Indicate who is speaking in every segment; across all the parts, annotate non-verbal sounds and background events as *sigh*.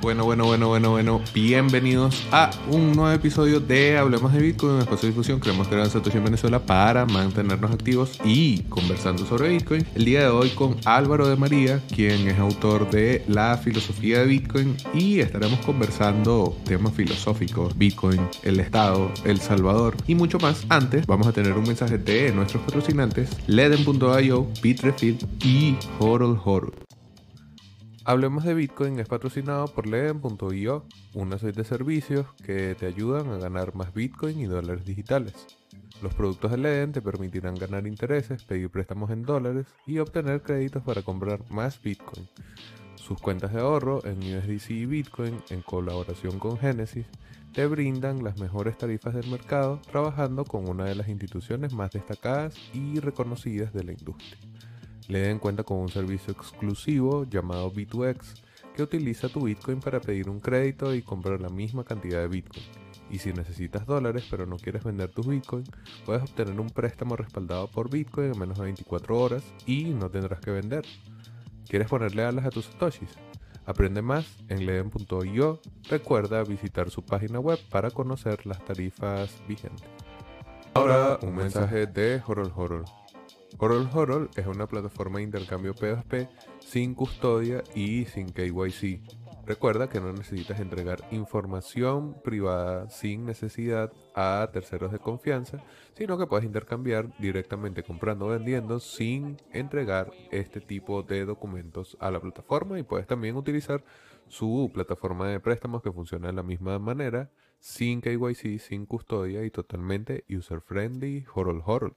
Speaker 1: Bueno, bueno, bueno, bueno, bueno. Bienvenidos a un nuevo episodio de Hablemos de Bitcoin, un espacio de difusión. Que era Satoshi en Venezuela para mantenernos activos y conversando sobre Bitcoin. El día de hoy con Álvaro de María, quien es autor de La filosofía de Bitcoin y estaremos conversando temas filosóficos, Bitcoin, el Estado, El Salvador y mucho más. Antes vamos a tener un mensaje de nuestros patrocinantes, Leden.io, Bitrefill y Horol Horol. Hablemos de Bitcoin es patrocinado por Leden.io, una suite de servicios que te ayudan a ganar más Bitcoin y dólares digitales. Los productos de Leden te permitirán ganar intereses, pedir préstamos en dólares y obtener créditos para comprar más Bitcoin. Sus cuentas de ahorro en USDC y Bitcoin, en colaboración con Genesis, te brindan las mejores tarifas del mercado trabajando con una de las instituciones más destacadas y reconocidas de la industria. Le den cuenta con un servicio exclusivo llamado B2X que utiliza tu Bitcoin para pedir un crédito y comprar la misma cantidad de Bitcoin. Y si necesitas dólares pero no quieres vender tus Bitcoin, puedes obtener un préstamo respaldado por Bitcoin en menos de 24 horas y no tendrás que vender. ¿Quieres ponerle alas a tus satoshis? Aprende más en leden.io. Recuerda visitar su página web para conocer las tarifas vigentes. Ahora un mensaje de Horol Horol. Horol Horol es una plataforma de intercambio P2P sin custodia y sin KYC. Recuerda que no necesitas entregar información privada sin necesidad a terceros de confianza, sino que puedes intercambiar directamente comprando o vendiendo sin entregar este tipo de documentos a la plataforma y puedes también utilizar su plataforma de préstamos que funciona de la misma manera, sin KYC, sin custodia y totalmente user friendly, Horol Horol.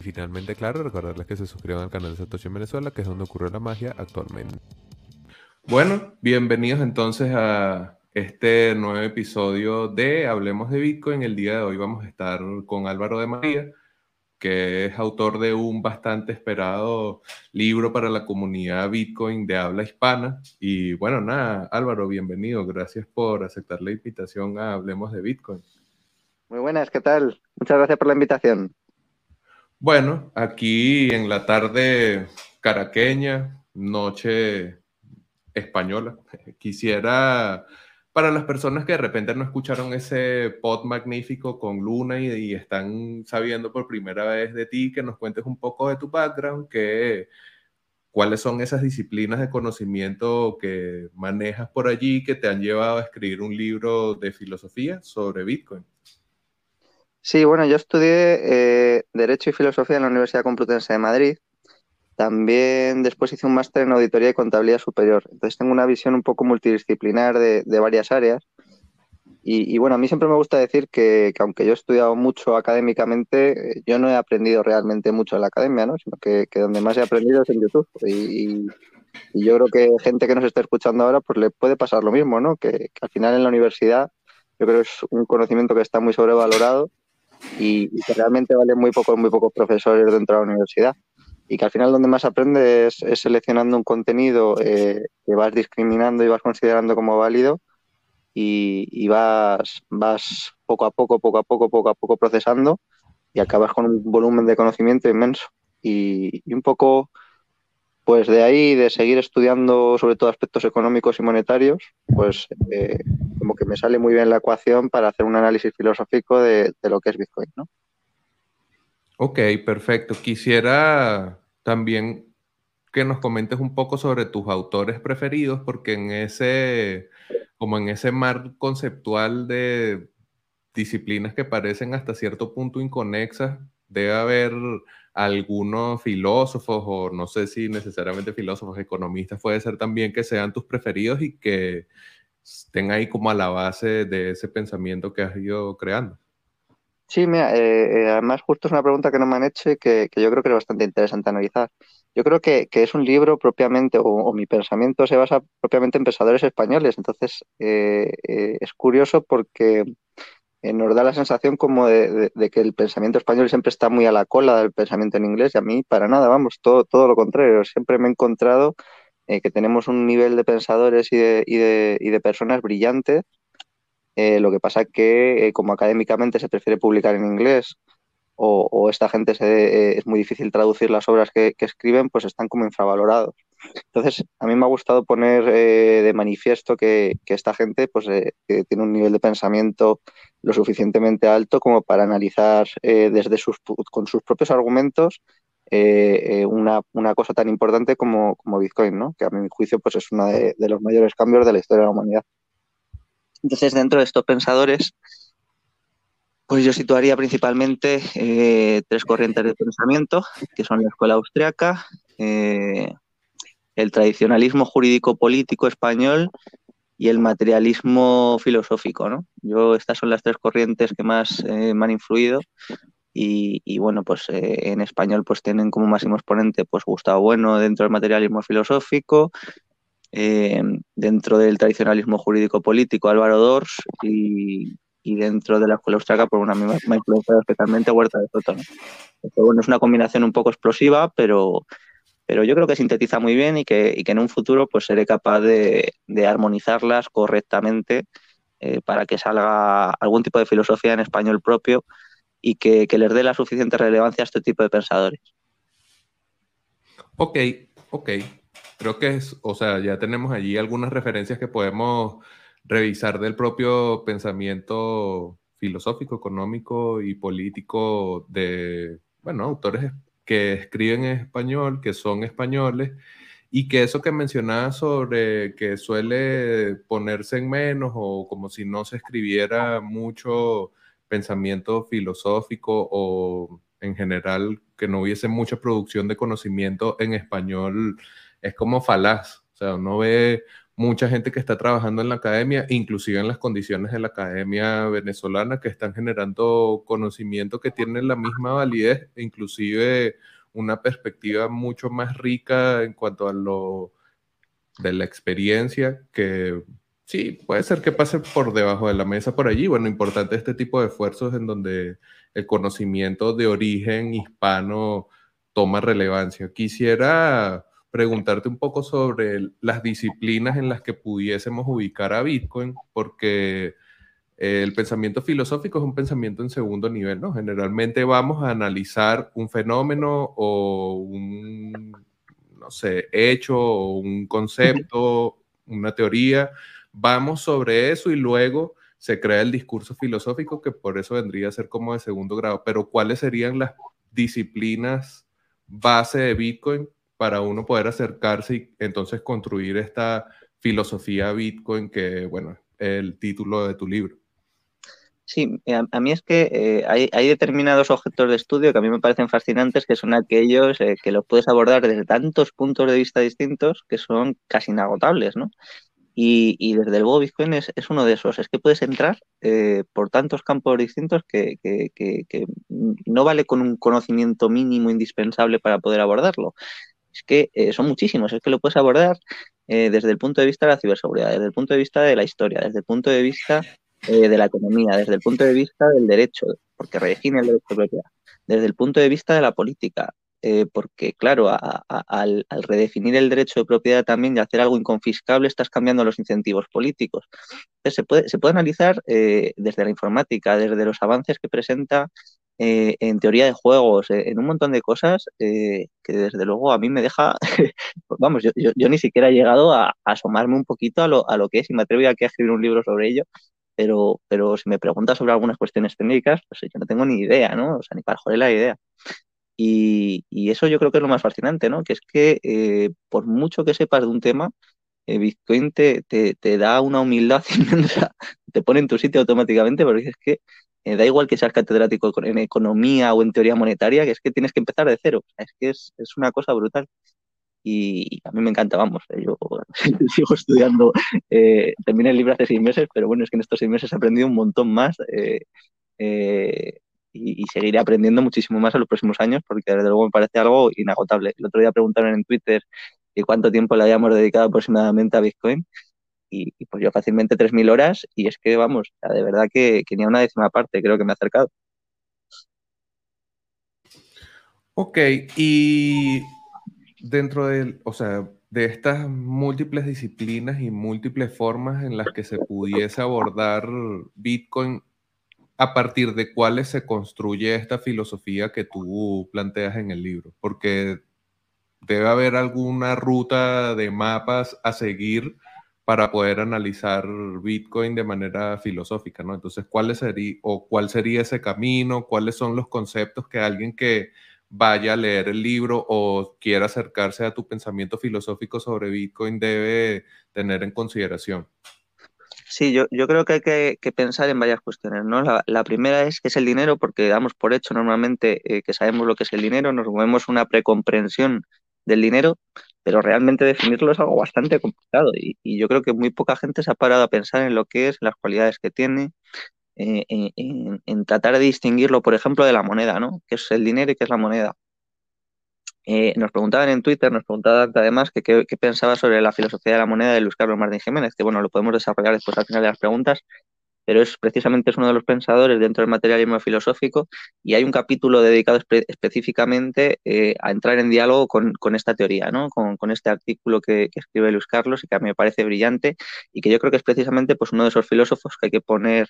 Speaker 1: Finalmente, claro, recordarles que se suscriban al canal de Satoshi en Venezuela, que es donde ocurre la magia actualmente. Bueno, bienvenidos entonces a este nuevo episodio de Hablemos de Bitcoin. El día de hoy vamos a estar con Álvaro de María, que es autor de un bastante esperado libro para la comunidad Bitcoin de habla hispana. Y bueno, nada, Álvaro, bienvenido. Gracias por aceptar la invitación a Hablemos de Bitcoin.
Speaker 2: Muy buenas, ¿qué tal? Muchas gracias por la invitación.
Speaker 1: Bueno, aquí en la tarde caraqueña, noche española, *laughs* quisiera, para las personas que de repente no escucharon ese pod magnífico con Luna y, están sabiendo por primera vez de ti, que nos cuentes un poco de tu background, que, cuáles son esas disciplinas de conocimiento que manejas por allí que te han llevado a escribir un libro de filosofía sobre Bitcoin.
Speaker 2: Sí, bueno, yo estudié eh, Derecho y Filosofía en la Universidad Complutense de Madrid. También después hice un máster en Auditoría y Contabilidad Superior. Entonces tengo una visión un poco multidisciplinar de, varias áreas. Y, bueno, a mí siempre me gusta decir que, aunque yo he estudiado mucho académicamente, yo no he aprendido realmente mucho en la academia, ¿no? Sino que, donde más he aprendido es en YouTube. Y, yo creo que gente que nos está escuchando ahora, pues le puede pasar lo mismo, ¿no? Que, que al final en la universidad yo creo que es un conocimiento que está muy sobrevalorado y, que realmente valen muy pocos, muy pocos profesores dentro de la universidad. Y que al final donde más aprendes es, seleccionando un contenido eh, que vas discriminando y vas considerando como válido y, vas, vas poco a poco, poco a poco, poco a poco procesando y acabas con un volumen de conocimiento inmenso. Y, un poco, pues de ahí, de seguir estudiando sobre todo aspectos económicos y monetarios, pues eh, que me sale muy bien la ecuación para hacer un análisis filosófico de, lo que es Bitcoin, ¿no?
Speaker 1: Ok, perfecto. Quisiera también que nos comentes un poco sobre tus autores preferidos, porque en ese, como en ese mar conceptual de disciplinas que parecen hasta cierto punto inconexas, debe haber algunos filósofos, o no sé si necesariamente filósofos, economistas, puede ser también que sean tus preferidos y que estén ahí como a la base de ese pensamiento que has ido creando.
Speaker 2: Sí, mira, eh, eh, además justo es una pregunta que no me han hecho y que, yo creo que es bastante interesante analizar. Yo creo que, es un libro propiamente, o, mi pensamiento se basa propiamente en pensadores españoles. Entonces, eh, eh, es curioso porque eh, nos da la sensación como de, que el pensamiento español siempre está muy a la cola del pensamiento en inglés y a mí para nada, vamos, todo, todo lo contrario. Siempre me he encontrado que tenemos un nivel de pensadores y de, y de, y de personas brillantes. lo que pasa que como académicamente se prefiere publicar en inglés o, esta gente se, es muy difícil traducir las obras que, escriben, pues están como infravalorados. Entonces, a mí me ha gustado poner eh, de manifiesto que, esta gente pues, eh, tiene un nivel de pensamiento lo suficientemente alto como para analizar eh, desde sus, con sus propios argumentos una, una, cosa tan importante como, como, Bitcoin, ¿no? que a mi juicio pues, es uno de, los mayores cambios de la historia de la humanidad. Entonces, dentro de estos pensadores, pues yo situaría principalmente eh, tres corrientes de pensamiento, que son la escuela austriaca, eh, el tradicionalismo jurídico-político español y el materialismo filosófico. ¿no? Yo estas son las tres corrientes que más eh, me han influido y, bueno, pues en español pues tienen como máximo exponente pues Gustavo Bueno dentro del materialismo filosófico, dentro del tradicionalismo jurídico-político Álvaro Dors y, dentro de la escuela austriaca por una misma influencia especialmente Huerta de Soto. bueno, es una combinación un poco explosiva, pero, pero yo creo que sintetiza muy bien y que, y que en un futuro pues seré capaz de, de armonizarlas correctamente eh, para que salga algún tipo de filosofía en español propio y que, que, les dé la suficiente relevancia a este tipo de pensadores.
Speaker 1: Ok, ok. Creo que es, o sea, ya tenemos allí algunas referencias que podemos revisar del propio pensamiento filosófico, económico y político de, bueno, autores que escriben en español, que son españoles, y que eso que mencionaba sobre que suele ponerse en menos o como si no se escribiera mucho pensamiento filosófico o en general que no hubiese mucha producción de conocimiento en español, es como falaz. O sea, uno ve mucha gente que está trabajando en la academia, inclusive en las condiciones de la academia venezolana, que están generando conocimiento que tiene la misma validez, inclusive una perspectiva mucho más rica en cuanto a lo de la experiencia, que sí, puede ser que pase por debajo de la mesa por allí. Bueno, importante este tipo de esfuerzos en donde el conocimiento de origen hispano toma relevancia. Quisiera preguntarte un poco sobre las disciplinas en las que pudiésemos ubicar a Bitcoin, porque el pensamiento filosófico es un pensamiento en segundo nivel, ¿no? Generalmente vamos a analizar un fenómeno o un, no sé, hecho o un concepto, una teoría, vamos sobre eso y luego se crea el discurso filosófico que por eso vendría a ser como de segundo grado. Pero ¿cuáles serían las disciplinas base de Bitcoin para uno poder acercarse y entonces construir esta filosofía Bitcoin que, bueno, el título de tu libro.
Speaker 2: Sí, eh, a, mí es que eh, hay, determinados objetos de estudio que a mí me parecen fascinantes, que son aquellos eh, que los puedes abordar desde tantos puntos de vista distintos que son casi inagotables, ¿no? Y, desde luego Bitcoin es, uno de esos, es que puedes entrar por tantos campos distintos que, que, no vale con un conocimiento mínimo indispensable para poder abordarlo. Es que eh, son muchísimos, es que lo puedes abordar eh, desde el punto de vista de la ciberseguridad, desde el punto de vista de la historia, desde el punto de vista eh, de la economía, desde el punto de vista del derecho, porque redefine el derecho de propiedad, desde el punto de vista de la política, porque claro, al, redefinir el derecho de propiedad también y hacer algo inconfiscable, estás cambiando los incentivos políticos. Entonces, se puede, se puede analizar desde la informática, desde los avances que presenta eh, en teoría de juegos, eh, en un montón de cosas eh, que desde luego a mí me deja, *laughs* vamos, yo, yo, ni siquiera he llegado a, asomarme un poquito a lo, a lo que es y me atrevo aquí a escribir un libro sobre ello, pero, pero si me preguntas sobre algunas cuestiones técnicas, pues yo no tengo ni idea, ¿no? O sea, ni para joder la idea. Y, eso yo creo que es lo más fascinante, ¿no? Que es que por mucho que sepas de un tema, Bitcoin te, te, da una humildad *laughs* inmensa, te pone en tu sitio automáticamente porque es que eh, da igual que seas catedrático en economía o en teoría monetaria, que es que tienes que empezar de cero. Es que es, una cosa brutal. Y a mí me encanta, vamos, eh, yo *laughs* sigo estudiando, eh, terminé el libro hace seis meses, pero bueno, es que en estos seis meses he aprendido un montón más. Y, seguiré aprendiendo muchísimo más en los próximos años porque desde luego me parece algo inagotable. El otro día preguntaron en Twitter cuánto tiempo le habíamos dedicado aproximadamente a Bitcoin y, pues yo fácilmente 3.000 horas y es que vamos, de verdad que, que ni a una décima parte creo que me ha acercado.
Speaker 1: Ok, y dentro del, o sea, de estas múltiples disciplinas y múltiples formas en las que se pudiese abordar Bitcoin, a partir de cuáles se construye esta filosofía que tú planteas en el libro, porque debe haber alguna ruta de mapas a seguir para poder analizar Bitcoin de manera filosófica, ¿no? Entonces, ¿cuál sería o cuál sería ese camino? ¿Cuáles son los conceptos que alguien que vaya a leer el libro o quiera acercarse a tu pensamiento filosófico sobre Bitcoin debe tener en consideración?
Speaker 2: Sí, yo, yo creo que hay que, pensar en varias cuestiones, ¿no? La, primera es qué es el dinero, porque damos por hecho normalmente eh, que sabemos lo que es el dinero, nos movemos una precomprensión del dinero, pero realmente definirlo es algo bastante complicado y, y, yo creo que muy poca gente se ha parado a pensar en lo que es, en las cualidades que tiene, eh, en, tratar de distinguirlo, por ejemplo, de la moneda, ¿no? ¿Qué es el dinero y qué es la moneda? Eh, nos preguntaban en Twitter, nos preguntaban además que qué, pensaba sobre la filosofía de la moneda de Luis Carlos Martín Jiménez, que bueno, lo podemos desarrollar después al final de las preguntas, pero es precisamente es uno de los pensadores dentro del materialismo filosófico y hay un capítulo dedicado específicamente eh, a entrar en diálogo con, esta teoría, ¿no? con, este artículo que, escribe Luis Carlos y que a mí me parece brillante y que yo creo que es precisamente pues, uno de esos filósofos que hay que poner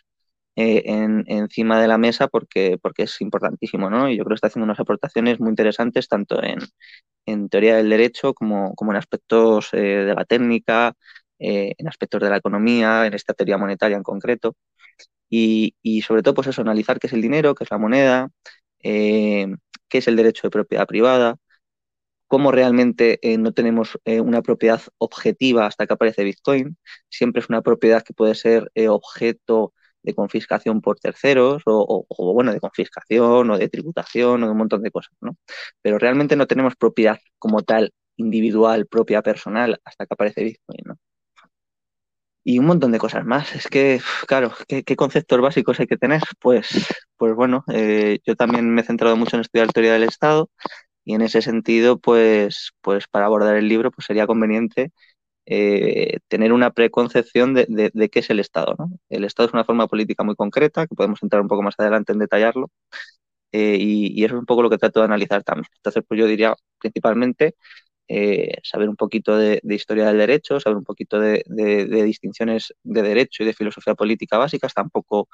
Speaker 2: eh, encima de la mesa porque, porque es importantísimo, ¿no? Y yo creo que está haciendo unas aportaciones muy interesantes tanto en, teoría del derecho como, como en aspectos eh, de la técnica, eh, en aspectos de la economía, en esta teoría monetaria en concreto. Y, y, sobre todo, pues eso, analizar qué es el dinero, qué es la moneda, qué es el derecho de propiedad privada, cómo realmente no tenemos una propiedad objetiva hasta que aparece Bitcoin. Siempre es una propiedad que puede ser objeto de confiscación por terceros o, bueno, de confiscación o de tributación o de un montón de cosas, ¿no? Pero realmente no tenemos propiedad como tal individual, propia, personal, hasta que aparece Bitcoin, ¿no? Y un montón de cosas más. Es que, claro, ¿qué, conceptos básicos hay que tener? Pues, pues bueno, eh, yo también me he centrado mucho en estudiar teoría del Estado y en ese sentido, pues, pues para abordar el libro, pues sería conveniente eh, tener una preconcepción de, qué es el Estado. El Estado es una forma política muy concreta, que podemos entrar un poco más adelante en detallarlo, eh, y, eso es un poco lo que trato de analizar también. Entonces, pues yo diría principalmente eh, saber un poquito de, historia del derecho, saber un poquito de, distinciones de derecho y de filosofía política básicas. Tampoco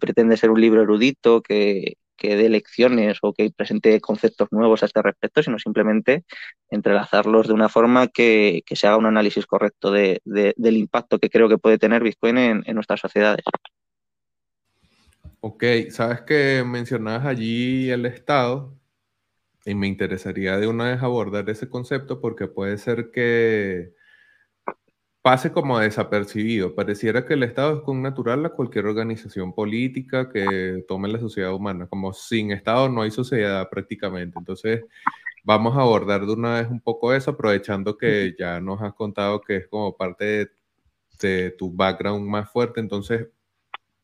Speaker 2: pretende ser un libro erudito que, que dé lecciones o que presente conceptos nuevos a este respecto, sino simplemente entrelazarlos de una forma que, se haga un análisis correcto de, del impacto que creo que puede tener Bitcoin en, nuestras sociedades.
Speaker 1: Ok, sabes que mencionabas allí el Estado y me interesaría de una vez abordar ese concepto porque puede ser que pase como desapercibido. Pareciera que el Estado es con natural a cualquier organización política que tome la sociedad humana. Como sin Estado no hay sociedad prácticamente. Entonces, vamos a abordar de una vez un poco eso, aprovechando que ya nos has contado que es como parte de, tu background más fuerte. Entonces,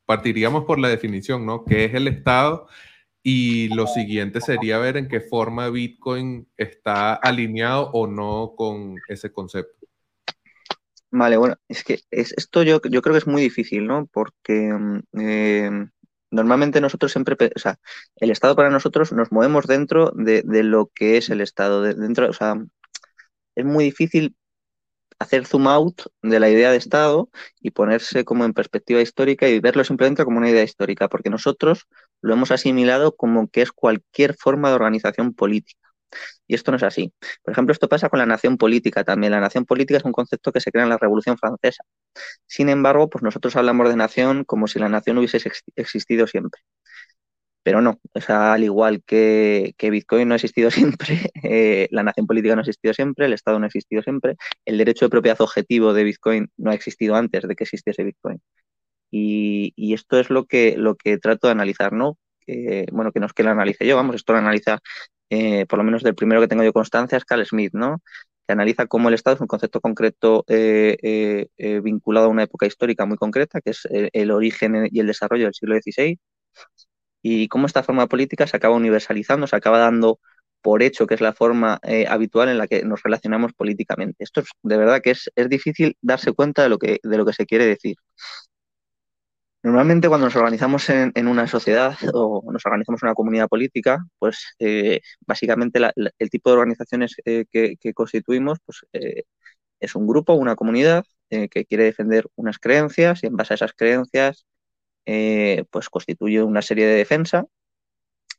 Speaker 1: partiríamos por la definición, ¿no? ¿Qué es el Estado? Y lo siguiente sería ver en qué forma Bitcoin está alineado o no con ese concepto.
Speaker 2: Vale, bueno, es que es, esto yo, yo creo que es muy difícil, ¿no? Porque mm, em, normalmente nosotros siempre, o sea, el Estado para nosotros nos movemos dentro de, lo que es el Estado, dentro, o sea, es muy difícil hacer zoom out de la idea de Estado y ponerse como en perspectiva histórica y verlo simplemente como una idea histórica, porque nosotros lo hemos asimilado como que es cualquier forma de organización política. Y esto no es así. Por ejemplo, esto pasa con la nación política también. La nación política es un concepto que se crea en la Revolución Francesa. Sin embargo, pues nosotros hablamos de nación como si la nación hubiese existido siempre. Pero no, al igual que, Bitcoin no ha existido *laughs* siempre, eh, la nación política no ha existido siempre, el Estado no ha existido siempre, el derecho de propiedad objetivo de Bitcoin no ha existido antes de que existiese Bitcoin. Y, esto es lo que, lo que trato de analizar, ¿no? bueno, que no es que lo analice yo, vamos, esto lo analiza eh, por lo menos del primero que tengo yo constancia, es Carl Smith, ¿no? que analiza cómo el Estado es un concepto concreto eh, eh, vinculado a una época histórica muy concreta, que es el origen y el desarrollo del siglo XVI, y cómo esta forma política se acaba universalizando, se acaba dando por hecho que es la forma habitual en la que nos relacionamos políticamente. Esto es, de verdad que es, es, difícil darse cuenta de lo, que, de lo que se quiere decir. Normalmente cuando nos organizamos en, una sociedad o nos organizamos en una comunidad política, pues eh, básicamente la, el tipo de organizaciones eh, que, constituimos pues, es un grupo, una comunidad que quiere defender unas creencias y en base a esas creencias pues constituye una serie de defensa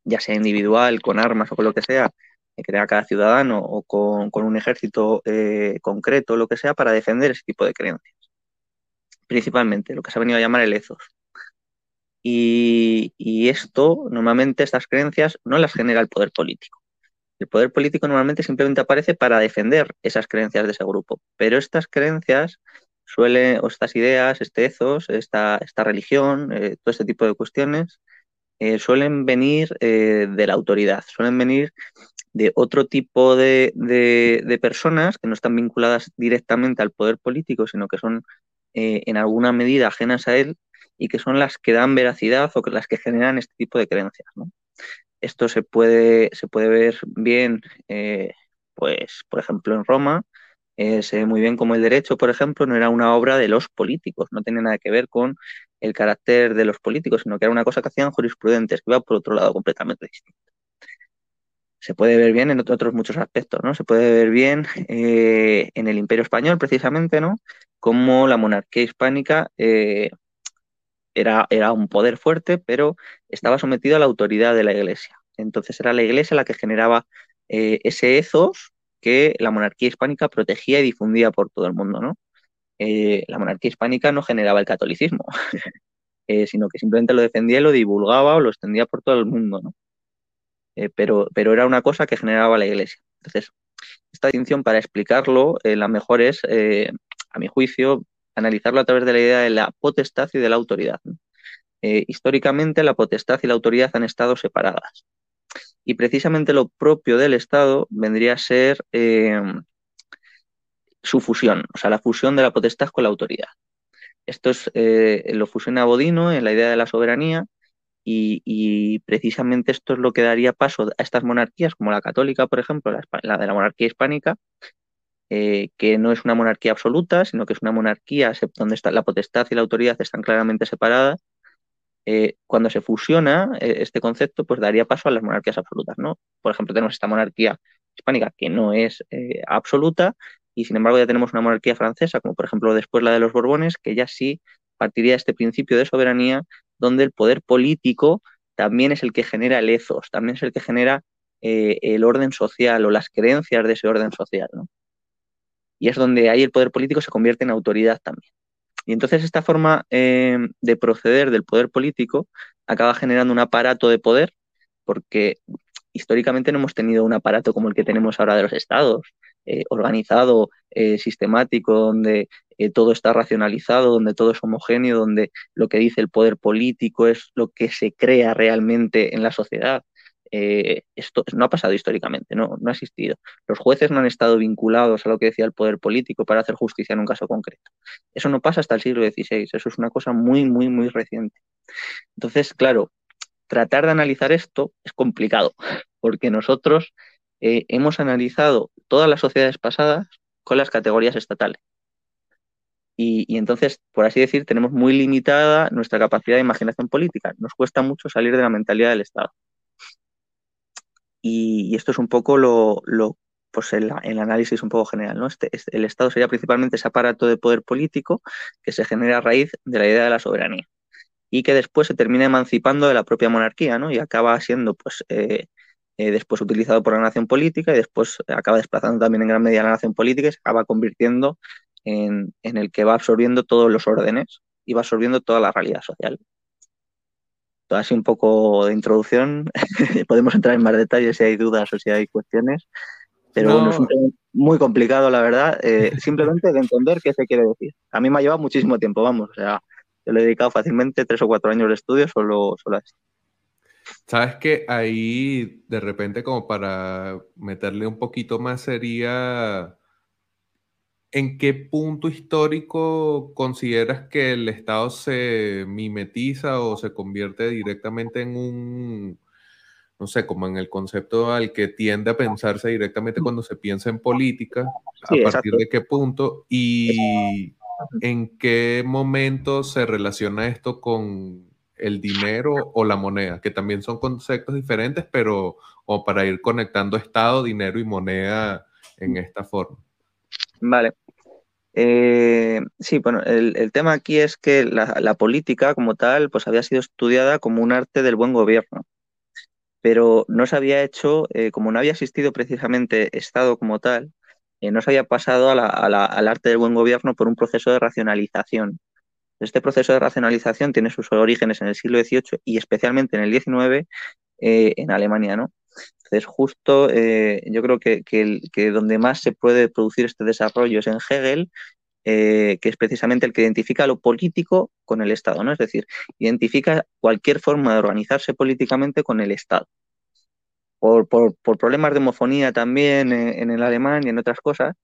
Speaker 2: ya sea individual, con armas o con lo que sea, que crea cada ciudadano o con, con un ejército eh, concreto, lo que sea, para defender ese tipo de creencias. Principalmente, lo que se ha venido a llamar el ethos. Y, esto, normalmente, estas creencias no las genera el poder político. El poder político normalmente simplemente aparece para defender esas creencias de ese grupo. Pero estas creencias suelen, o estas ideas, este ethos, esta, esta religión, eh, todo este tipo de cuestiones, eh, suelen venir eh, de la autoridad, suelen venir de otro tipo de, de, personas que no están vinculadas directamente al poder político, sino que son eh, en alguna medida ajenas a él y que son las que dan veracidad o que las que generan este tipo de creencias. Esto se puede, se puede ver bien, eh, pues, por ejemplo, en Roma, eh, se ve muy bien como el derecho, por ejemplo, no era una obra de los políticos, no tenía nada que ver con el carácter de los políticos, sino que era una cosa que hacían jurisprudentes, que iba por otro lado completamente distinto. Se puede ver bien en otros muchos aspectos, ¿no? Se puede ver bien eh, en el Imperio Español, precisamente, ¿no? Cómo la monarquía hispánica eh, era, era un poder fuerte, pero estaba sometido a la autoridad de la Iglesia. Entonces era la Iglesia la que generaba eh, ese ethos que la monarquía hispánica protegía y difundía por todo el mundo, ¿no? La monarquía hispánica no generaba el catolicismo, *laughs* sino que simplemente lo defendía y lo divulgaba o lo extendía por todo el mundo, ¿no? Eh, pero, pero era una cosa que generaba la iglesia. Entonces, esta distinción para explicarlo, la mejor es, a mi juicio, analizarlo a través de la idea de la potestad y de la autoridad. históricamente, la potestad y la autoridad han estado separadas. Y precisamente lo propio del Estado vendría a ser eh, su fusión, o sea, la fusión de la potestad con la autoridad. Esto es, eh, lo fusiona Bodino en la idea de la soberanía y, precisamente esto es lo que daría paso a estas monarquías, como la católica, por ejemplo, la, de la monarquía hispánica, eh, que no es una monarquía absoluta, sino que es una monarquía donde está, la potestad y la autoridad están claramente separadas eh, cuando se fusiona eh, este concepto, pues daría paso a las monarquías absolutas, ¿no? Por ejemplo, tenemos esta monarquía hispánica que no es absoluta y sin embargo ya tenemos una monarquía francesa, como por ejemplo después la de los Borbones, que ya sí partiría de este principio de soberanía, donde el poder político también es el que genera el ethos, también es el que genera eh, el orden social o las creencias de ese orden social, ¿no? Y es donde ahí el poder político se convierte en autoridad también. Y entonces esta forma eh, de proceder del poder político acaba generando un aparato de poder, porque históricamente no hemos tenido un aparato como el que tenemos ahora de los estados, eh, organizado, sistemático, donde eh, todo está racionalizado, donde todo es homogéneo, donde lo que dice el poder político es lo que se crea realmente en la sociedad. Eh, esto no ha pasado históricamente, no, ha existido. Los jueces no han estado vinculados a lo que decía el poder político para hacer justicia en un caso concreto. Eso no pasa hasta el siglo XVI, eso es una cosa muy, muy, muy reciente. Entonces, claro, tratar de analizar esto es complicado, *laughs* porque nosotros eh, hemos analizado todas las sociedades pasadas con las categorías estatales. Y, entonces, por así decir, tenemos muy limitada nuestra capacidad de imaginación política. Nos cuesta mucho salir de la mentalidad del Estado. Y, esto es un poco lo, lo pues el, el, análisis un poco general. ¿no? Este, este, el Estado sería principalmente ese aparato de poder político que se genera a raíz de la idea de la soberanía y que después se termina emancipando de la propia monarquía ¿no? y acaba siendo pues, eh, eh, después utilizado por la nación política y después acaba desplazando también en gran medida la nación política y se acaba convirtiendo en, en el que va absorbiendo todos los órdenes y va absorbiendo toda la realidad social así un poco de introducción. *laughs* Podemos entrar en más detalles si hay dudas o si hay cuestiones. Pero no. bueno, es un tema muy complicado, la verdad. Eh, *laughs* simplemente de entender qué se quiere decir. A mí me ha llevado muchísimo tiempo, vamos. O sea, yo le he dedicado fácilmente tres o cuatro años de estudio solo, solo a esto.
Speaker 1: Sabes que ahí, de repente, como para meterle un poquito más, sería ¿En qué punto histórico consideras que el Estado se mimetiza o se convierte directamente en un, no sé, como en el concepto al que tiende a pensarse directamente cuando se piensa en política? ¿A partir de qué punto? ¿Y en qué momento se relaciona esto con el dinero o la moneda? Que también son conceptos diferentes, pero o para ir conectando Estado, dinero y moneda en esta forma.
Speaker 2: Vale. Eh, sí, bueno, el, tema aquí es que la, política como tal pues había sido estudiada como un arte del buen gobierno, pero no se había hecho, eh, como no había existido precisamente Estado como tal, eh, no se había pasado al arte del buen gobierno por un proceso de racionalización. Este proceso de racionalización tiene sus orígenes en el siglo XVIII y especialmente en el XIX en Alemania, ¿no? Entonces, justo eh, yo creo que, que, donde más se puede producir este desarrollo es en Hegel, eh, que es precisamente el que identifica lo político con el Estado, ¿no? Es decir, identifica cualquier forma de organizarse políticamente con el Estado. Por, problemas de homofonía también eh, en, el alemán y en otras cosas,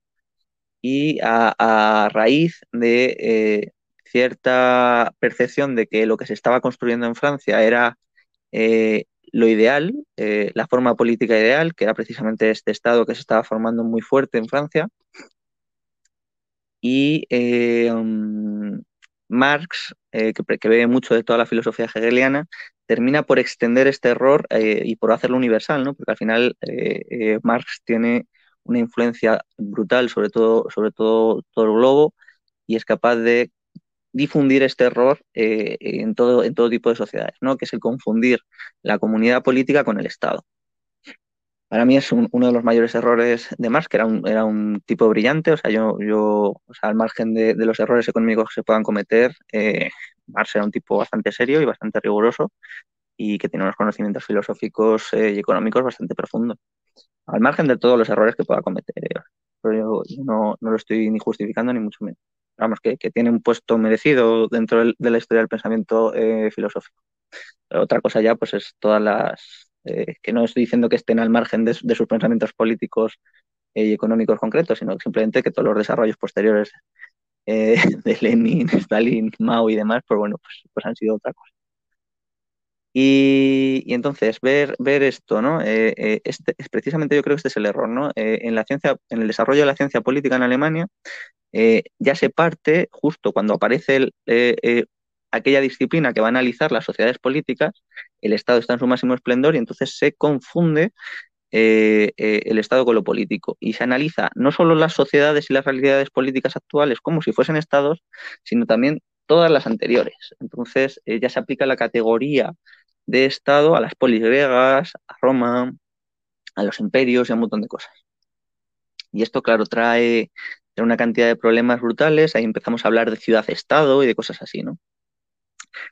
Speaker 2: y a, raíz de cierta percepción de que lo que se estaba construyendo en Francia era lo ideal, eh, la forma política ideal, que era precisamente este Estado que se estaba formando muy fuerte en Francia. Y eh, um, Marx, eh, que, que, ve mucho de toda la filosofía hegeliana, termina por extender este error y por hacerlo universal, ¿no? porque al final Marx tiene una influencia brutal sobre todo, sobre todo, todo el globo y es capaz de difundir este error eh, en, todo, en todo tipo de sociedades, ¿no? que es el confundir la comunidad política con el Estado. Para mí es uno de los mayores errores de Marx, que era un, era un tipo brillante, o sea, yo, yo o sea, al margen de, los errores económicos que se puedan cometer, eh, Marx era un tipo bastante serio y bastante riguroso y que tiene unos conocimientos filosóficos eh, y económicos bastante profundos, al margen de todos los errores que pueda cometer. pero yo, no, no, lo estoy ni justificando ni mucho menos vamos, que, tiene un puesto merecido dentro de la historia del pensamiento eh, filosófico. otra cosa ya, pues es todas las, eh, que no estoy diciendo que estén al margen de, sus pensamientos políticos eh, y económicos concretos, sino simplemente que todos los desarrollos posteriores *laughs* de Lenin, Stalin, Mao y demás, pues bueno, pues, pues han sido otra cosa. Y, entonces, ver, ver esto, ¿no? este, es precisamente yo creo que este es el error, ¿no? en la ciencia, en el desarrollo de la ciencia política en Alemania, eh, ya se parte justo cuando aparece eh, eh, aquella disciplina que va a analizar las sociedades políticas, el Estado está en su máximo esplendor y entonces se confunde el Estado con lo político y se analiza no solo las sociedades y las realidades políticas actuales como si fuesen estados, sino también todas las anteriores. Entonces ya se aplica la categoría de Estado a las polis griegas, a Roma, a los imperios y a un montón de cosas. Y esto, claro, trae una cantidad de problemas brutales, ahí empezamos a hablar de ciudad-estado y de cosas así, ¿no?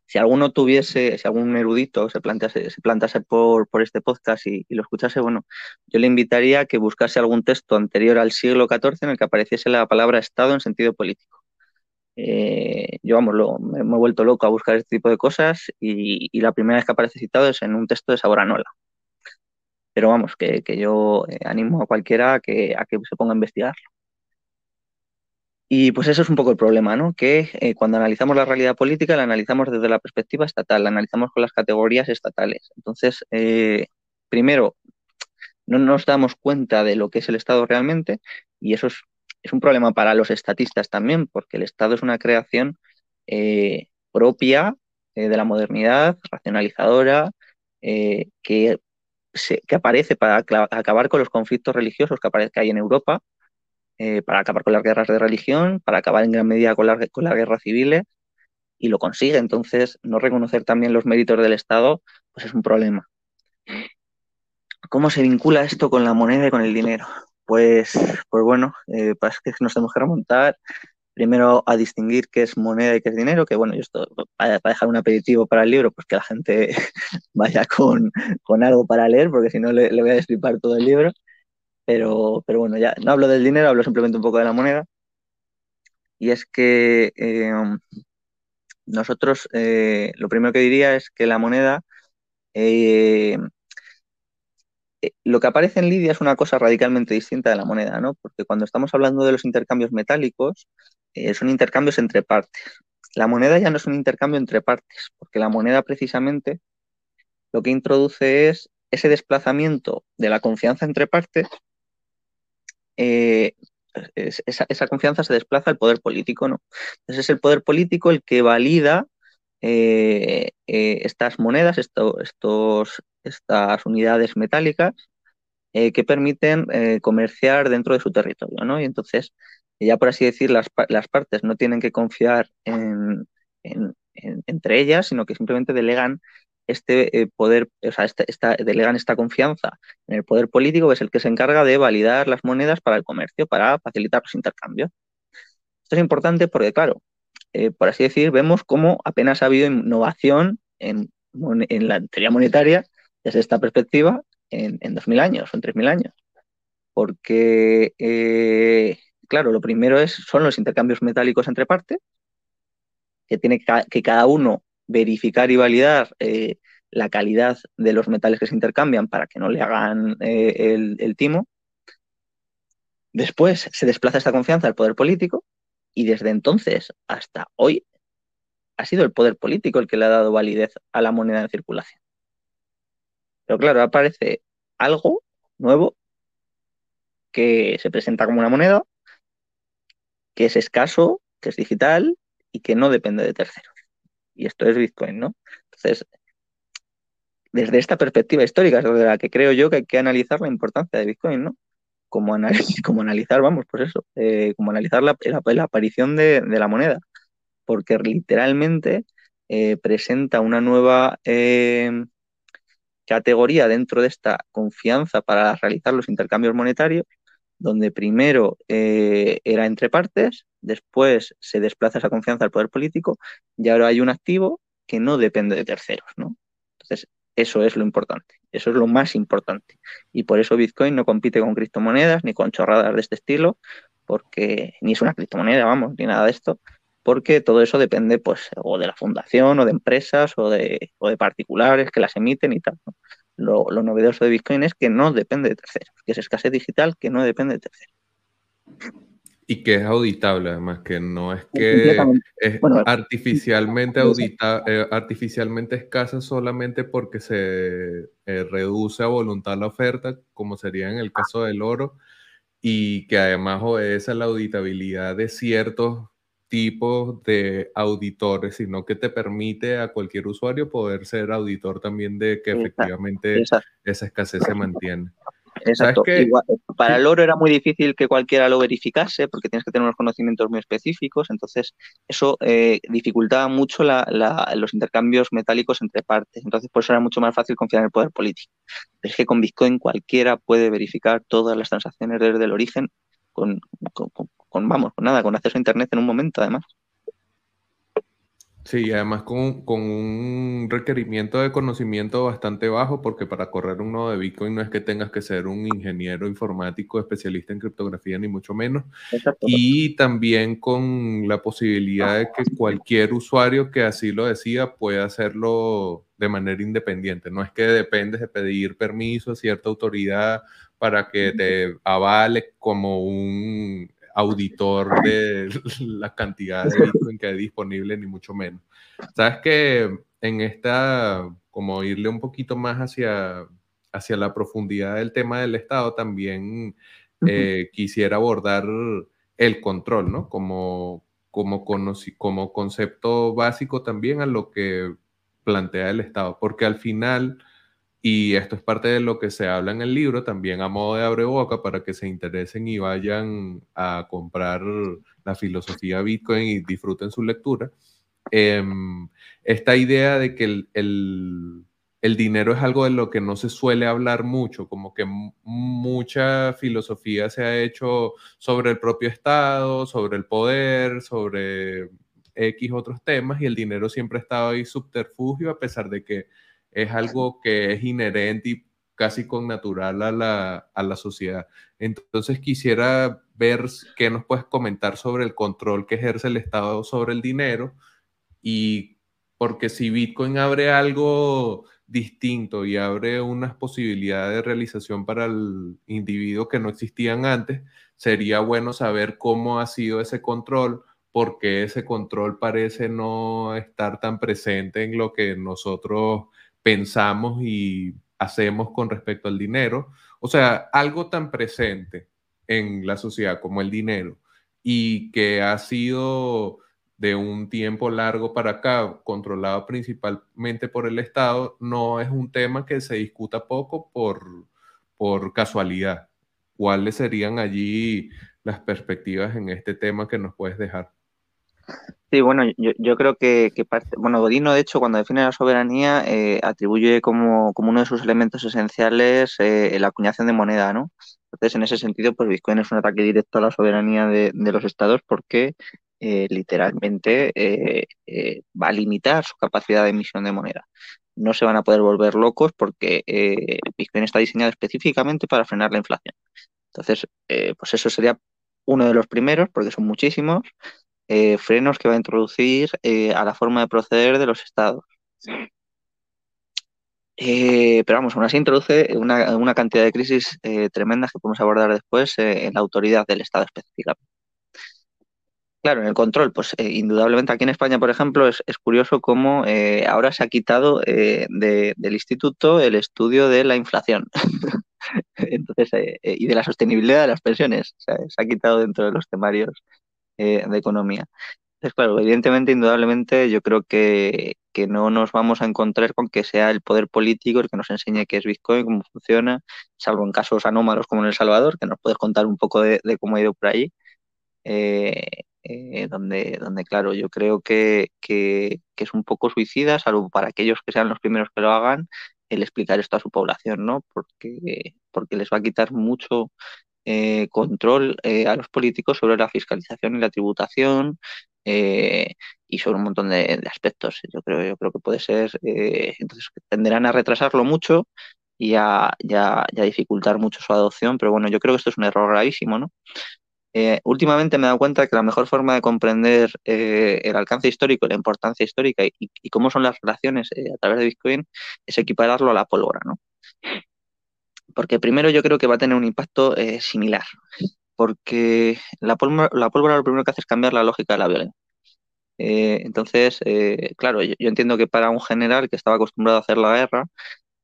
Speaker 2: Si alguno tuviese, si algún erudito se plantease, se plantase por, por este podcast y, lo escuchase, bueno, yo le invitaría a que buscase algún texto anterior al siglo XIV en el que apareciese la palabra Estado en sentido político. Eh, yo, vamos, lo, me, he vuelto loco a buscar este tipo de cosas y, la primera vez que aparece citado es en un texto de Saboranola. Pero vamos, que, yo eh, animo a cualquiera que, a que se ponga a investigarlo. Y pues eso es un poco el problema, ¿no? Que eh, cuando analizamos la realidad política la analizamos desde la perspectiva estatal, la analizamos con las categorías estatales. Entonces, eh, primero, no nos damos cuenta de lo que es el Estado realmente y eso es, un problema para los estatistas también, porque el Estado es una creación eh, propia de la modernidad, racionalizadora, que, que aparece para acabar con los conflictos religiosos que, que hay en Europa eh, para acabar con las guerras de religión, para acabar en gran medida con, con las guerras civiles, y lo consigue. Entonces, no reconocer también los méritos del Estado, pues es un problema. ¿Cómo se vincula esto con la moneda y con el dinero? Pues, pues bueno, eh, que nos tenemos que remontar primero a distinguir qué es moneda y qué es dinero, que bueno, yo esto para, dejar un aperitivo para el libro, pues que la gente *laughs* vaya con, con algo para leer, porque si no le, le, voy a destripar todo el libro. Pero, pero bueno, ya no hablo del dinero, hablo simplemente un poco de la moneda. Y es que eh, nosotros, eh, lo primero que diría es que la moneda, eh, lo que aparece en Lidia es una cosa radicalmente distinta de la moneda, ¿no? Porque cuando estamos hablando de los intercambios metálicos, son intercambios entre partes. La moneda ya no es un intercambio entre partes, porque la moneda precisamente lo que introduce es ese desplazamiento de la confianza entre partes. Eh, esa, confianza se desplaza al poder político, ¿no? Entonces es el poder político el que valida estas monedas, estos, estas unidades metálicas eh, que permiten eh, comerciar dentro de su territorio, ¿no? Y entonces, ya por así decir, las, partes no tienen que confiar en, entre ellas, sino que simplemente delegan este eh, poder, o sea, este, esta, delegan esta confianza en el poder político, que es el que se encarga de validar las monedas para el comercio, para facilitar los intercambios. Esto es importante porque, claro, por así decir, vemos cómo apenas ha habido innovación en, en la teoría monetaria desde esta perspectiva en, en 2.000 años o en 3.000 años. Porque, eh, claro, lo primero es, son los intercambios metálicos entre partes, que tiene que, cada uno verificar y validar eh, la calidad de los metales que se intercambian para que no le hagan eh, el, el, timo. Después se desplaza esta confianza al poder político y desde entonces hasta hoy ha sido el poder político el que le ha dado validez a la moneda en circulación. Pero claro, aparece algo nuevo que se presenta como una moneda, que es escaso, que es digital y que no depende de terceros. Y esto es Bitcoin, ¿no? Entonces, desde esta perspectiva histórica, desde la que creo yo que hay que analizar la importancia de Bitcoin, ¿no? Como, *laughs* como analizar, vamos, pues eso, eh, como analizar la, aparición de, la moneda, porque literalmente eh, presenta una nueva eh, categoría dentro de esta confianza para realizar los intercambios monetarios, donde primero eh, era entre partes, después se desplaza esa confianza al poder político y ahora hay un activo que no depende de terceros, ¿no? Entonces, eso es lo importante, eso es lo más importante. Y por eso Bitcoin no compite con criptomonedas ni con chorradas de este estilo, porque ni es una criptomoneda, vamos, ni nada de esto, porque todo eso depende pues o de la fundación o de empresas o de, o de particulares que las emiten y tal. Lo, novedoso de Bitcoin es que no depende de terceros, que es escasez digital que no depende de terceros.
Speaker 1: Y que es auditable, además, que no es que es artificialmente audita, eh, artificialmente escasa solamente porque se eh, reduce a voluntad la oferta, como sería en el caso del oro, y que además obedece a la auditabilidad de ciertos tipos de auditores, sino que te permite a cualquier usuario poder ser auditor también de que efectivamente esa escasez se mantiene.
Speaker 2: Exacto. para el oro era muy difícil que cualquiera lo verificase porque tienes que tener unos conocimientos muy específicos, entonces eso eh, dificultaba mucho los intercambios metálicos entre partes, entonces por eso era mucho más fácil confiar en el poder político. es que con Bitcoin cualquiera puede verificar todas las transacciones desde el origen con, con, vamos, con nada, con acceso a Internet en un momento además.
Speaker 1: Sí, además con, con, un requerimiento de conocimiento bastante bajo, porque para correr un nodo de Bitcoin no es que tengas que ser un ingeniero informático especialista en criptografía, ni mucho menos. Y también con la posibilidad de que cualquier usuario que así lo decida pueda hacerlo de manera independiente. No es que dependes de pedir permiso a cierta autoridad para que te avale como un auditor de *laughs* la cantidad de Bitcoin que hay disponible, ni mucho menos. Sabes que en esta, como irle un poquito más hacia, hacia la profundidad del tema del Estado, también eh, quisiera abordar el control, ¿no? Como, como, como concepto básico también a lo que plantea el Estado, porque al final y esto es parte de lo que se habla en el libro, también a modo de abre boca para que se interesen y vayan a comprar la filosofía Bitcoin y disfruten su lectura. Em, esta idea de que el, el, dinero es algo de lo que no se suele hablar mucho, como que mucha filosofía se ha hecho sobre el propio Estado, sobre el poder, sobre X otros temas, y el dinero siempre ha estado ahí subterfugio, a pesar de que es algo que es inherente y casi con natural a la, a la sociedad. Entonces quisiera ver qué nos puedes comentar sobre el control que ejerce el Estado sobre el dinero y porque si Bitcoin abre algo distinto y abre unas posibilidades de realización para el individuo que no existían antes, sería bueno saber cómo ha sido ese control, porque ese control parece no estar tan presente en lo que nosotros pensamos y hacemos con respecto al dinero. O sea, algo tan presente en la sociedad como el dinero y que ha sido de un tiempo largo para acá, controlado principalmente por el Estado, no es un tema que se discuta poco por, por casualidad. ¿Cuáles serían allí las perspectivas en este tema que nos puedes dejar?
Speaker 2: Sí, bueno, yo, creo que, bueno, Godino, de hecho, cuando define la soberanía, eh, atribuye como, uno de sus elementos esenciales eh, la acuñación de moneda, ¿no? Entonces, en ese sentido, pues Bitcoin es un ataque directo a la soberanía de, los estados porque eh, literalmente va a limitar su capacidad de emisión de moneda. No se van a poder volver locos porque Bitcoin está diseñado específicamente para frenar la inflación. Entonces, pues eso sería uno de los primeros, porque son muchísimos. Eh, frenos que va a introducir eh, a la forma de proceder de los estados. Eh, pero vamos, aún así introduce una, cantidad de crisis tremendas que podemos abordar después en la autoridad del Estado específicamente. Claro, en el control, pues indudablemente aquí en España, por ejemplo, es, curioso cómo ahora se ha quitado del instituto el estudio de la inflación. *laughs* Entonces, y de la sostenibilidad de las pensiones. se ha quitado dentro de los temarios eh, de economía. Entonces, claro, evidentemente, indudablemente, yo creo que, no nos vamos a encontrar con que sea el poder político el que nos enseñe qué es Bitcoin, cómo funciona, salvo en casos anómalos como en El Salvador, que nos puedes contar un poco de, cómo ha ido por ahí. Eh, eh, donde, donde, claro, yo creo que, que, es un poco suicida, salvo para aquellos que sean los primeros que lo hagan, el explicar esto a su población, ¿no? Porque, porque les va a quitar mucho eh, control eh, a los políticos sobre la fiscalización y la tributación eh, y sobre un montón de, aspectos. Yo creo, yo creo que puede ser, entonces tenderán a retrasarlo mucho y a, ya, dificultar mucho su adopción, pero bueno, yo creo que esto es un error gravísimo, ¿no? últimamente me he dado cuenta que la mejor forma de comprender el alcance histórico, la importancia histórica y, y cómo son las relaciones a través de Bitcoin es equipararlo a la pólvora, ¿no? Porque primero yo creo que va a tener un impacto eh, similar, porque la pólvora, la pólvora lo primero que hace es cambiar la lógica de la violencia. Eh, entonces, eh, claro, yo, entiendo que para un general que estaba acostumbrado a hacer la guerra,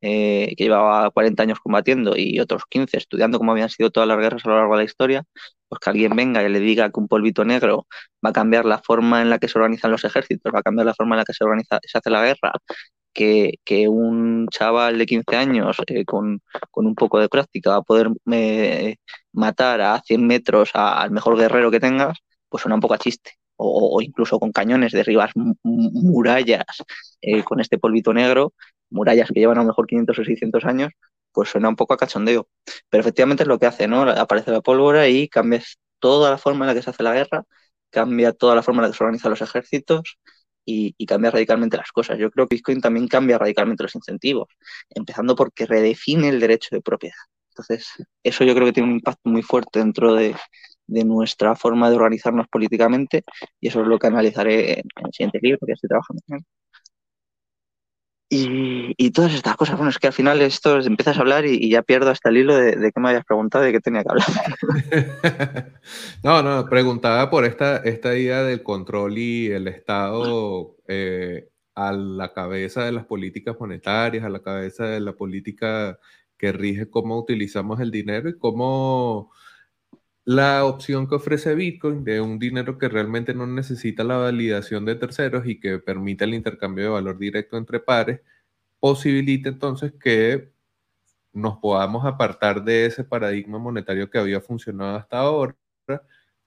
Speaker 2: que llevaba 40 años combatiendo y otros 15 estudiando cómo habían sido todas las guerras a lo largo de la historia, pues que alguien venga y le diga que un polvito negro va a cambiar la forma en la que se organizan los ejércitos, va a cambiar la forma en la que se organiza, se hace la guerra, que, un chaval de 15 años eh, con, un poco de práctica va a poder eh, matar a 100 metros al mejor guerrero que tengas, pues suena un poco a chiste. O, incluso con cañones derribar murallas eh, con este polvito negro, murallas que llevan a lo mejor 500 o 600 años, pues suena un poco a cachondeo. Pero efectivamente es lo que hace, ¿no? Aparece la pólvora y cambia toda la forma en la que se hace la guerra, cambia toda la forma en la que se organizan los ejércitos, y, cambia radicalmente las cosas. Yo creo que Bitcoin también cambia radicalmente los incentivos, empezando porque redefine el derecho de propiedad. Entonces, eso yo creo que tiene un impacto muy fuerte dentro de, nuestra forma de organizarnos políticamente y eso es lo que analizaré en, el siguiente libro que estoy trabajando en y, todas estas cosas, bueno, es que al final esto empiezas a hablar y, ya pierdo hasta el hilo de, qué me habías preguntado y de qué tenía que hablar. *laughs*
Speaker 1: no, no, preguntaba por esta, esta idea del control y el Estado eh, a la cabeza de las políticas monetarias, a la cabeza de la política que rige cómo utilizamos el dinero y cómo la opción que ofrece Bitcoin de un dinero que realmente no necesita la validación de terceros y que permite el intercambio de valor directo entre pares, posibilita entonces que nos podamos apartar de ese paradigma monetario que había funcionado hasta ahora,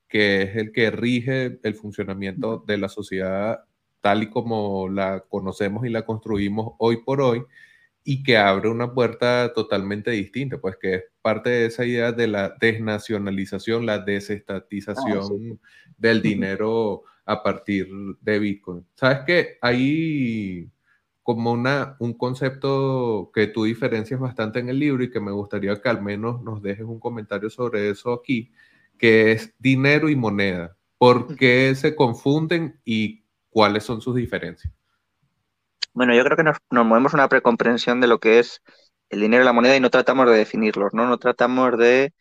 Speaker 1: que es el que rige el funcionamiento de la sociedad tal y como la conocemos y la construimos hoy por hoy, y que abre una puerta totalmente distinta, pues que es parte de esa idea de la desnacionalización, la desestatización ah, del dinero a partir de Bitcoin. ¿Sabes qué? Hay como una, un concepto que tú diferencias bastante en el libro y que me gustaría que al menos nos dejes un comentario sobre eso aquí, que es dinero y moneda. ¿Por qué se confunden y cuáles son sus diferencias?
Speaker 2: bueno, yo creo que nos, movemos una precomprensión de lo que es el dinero y la moneda y no tratamos de definirlos, ¿no? No tratamos de,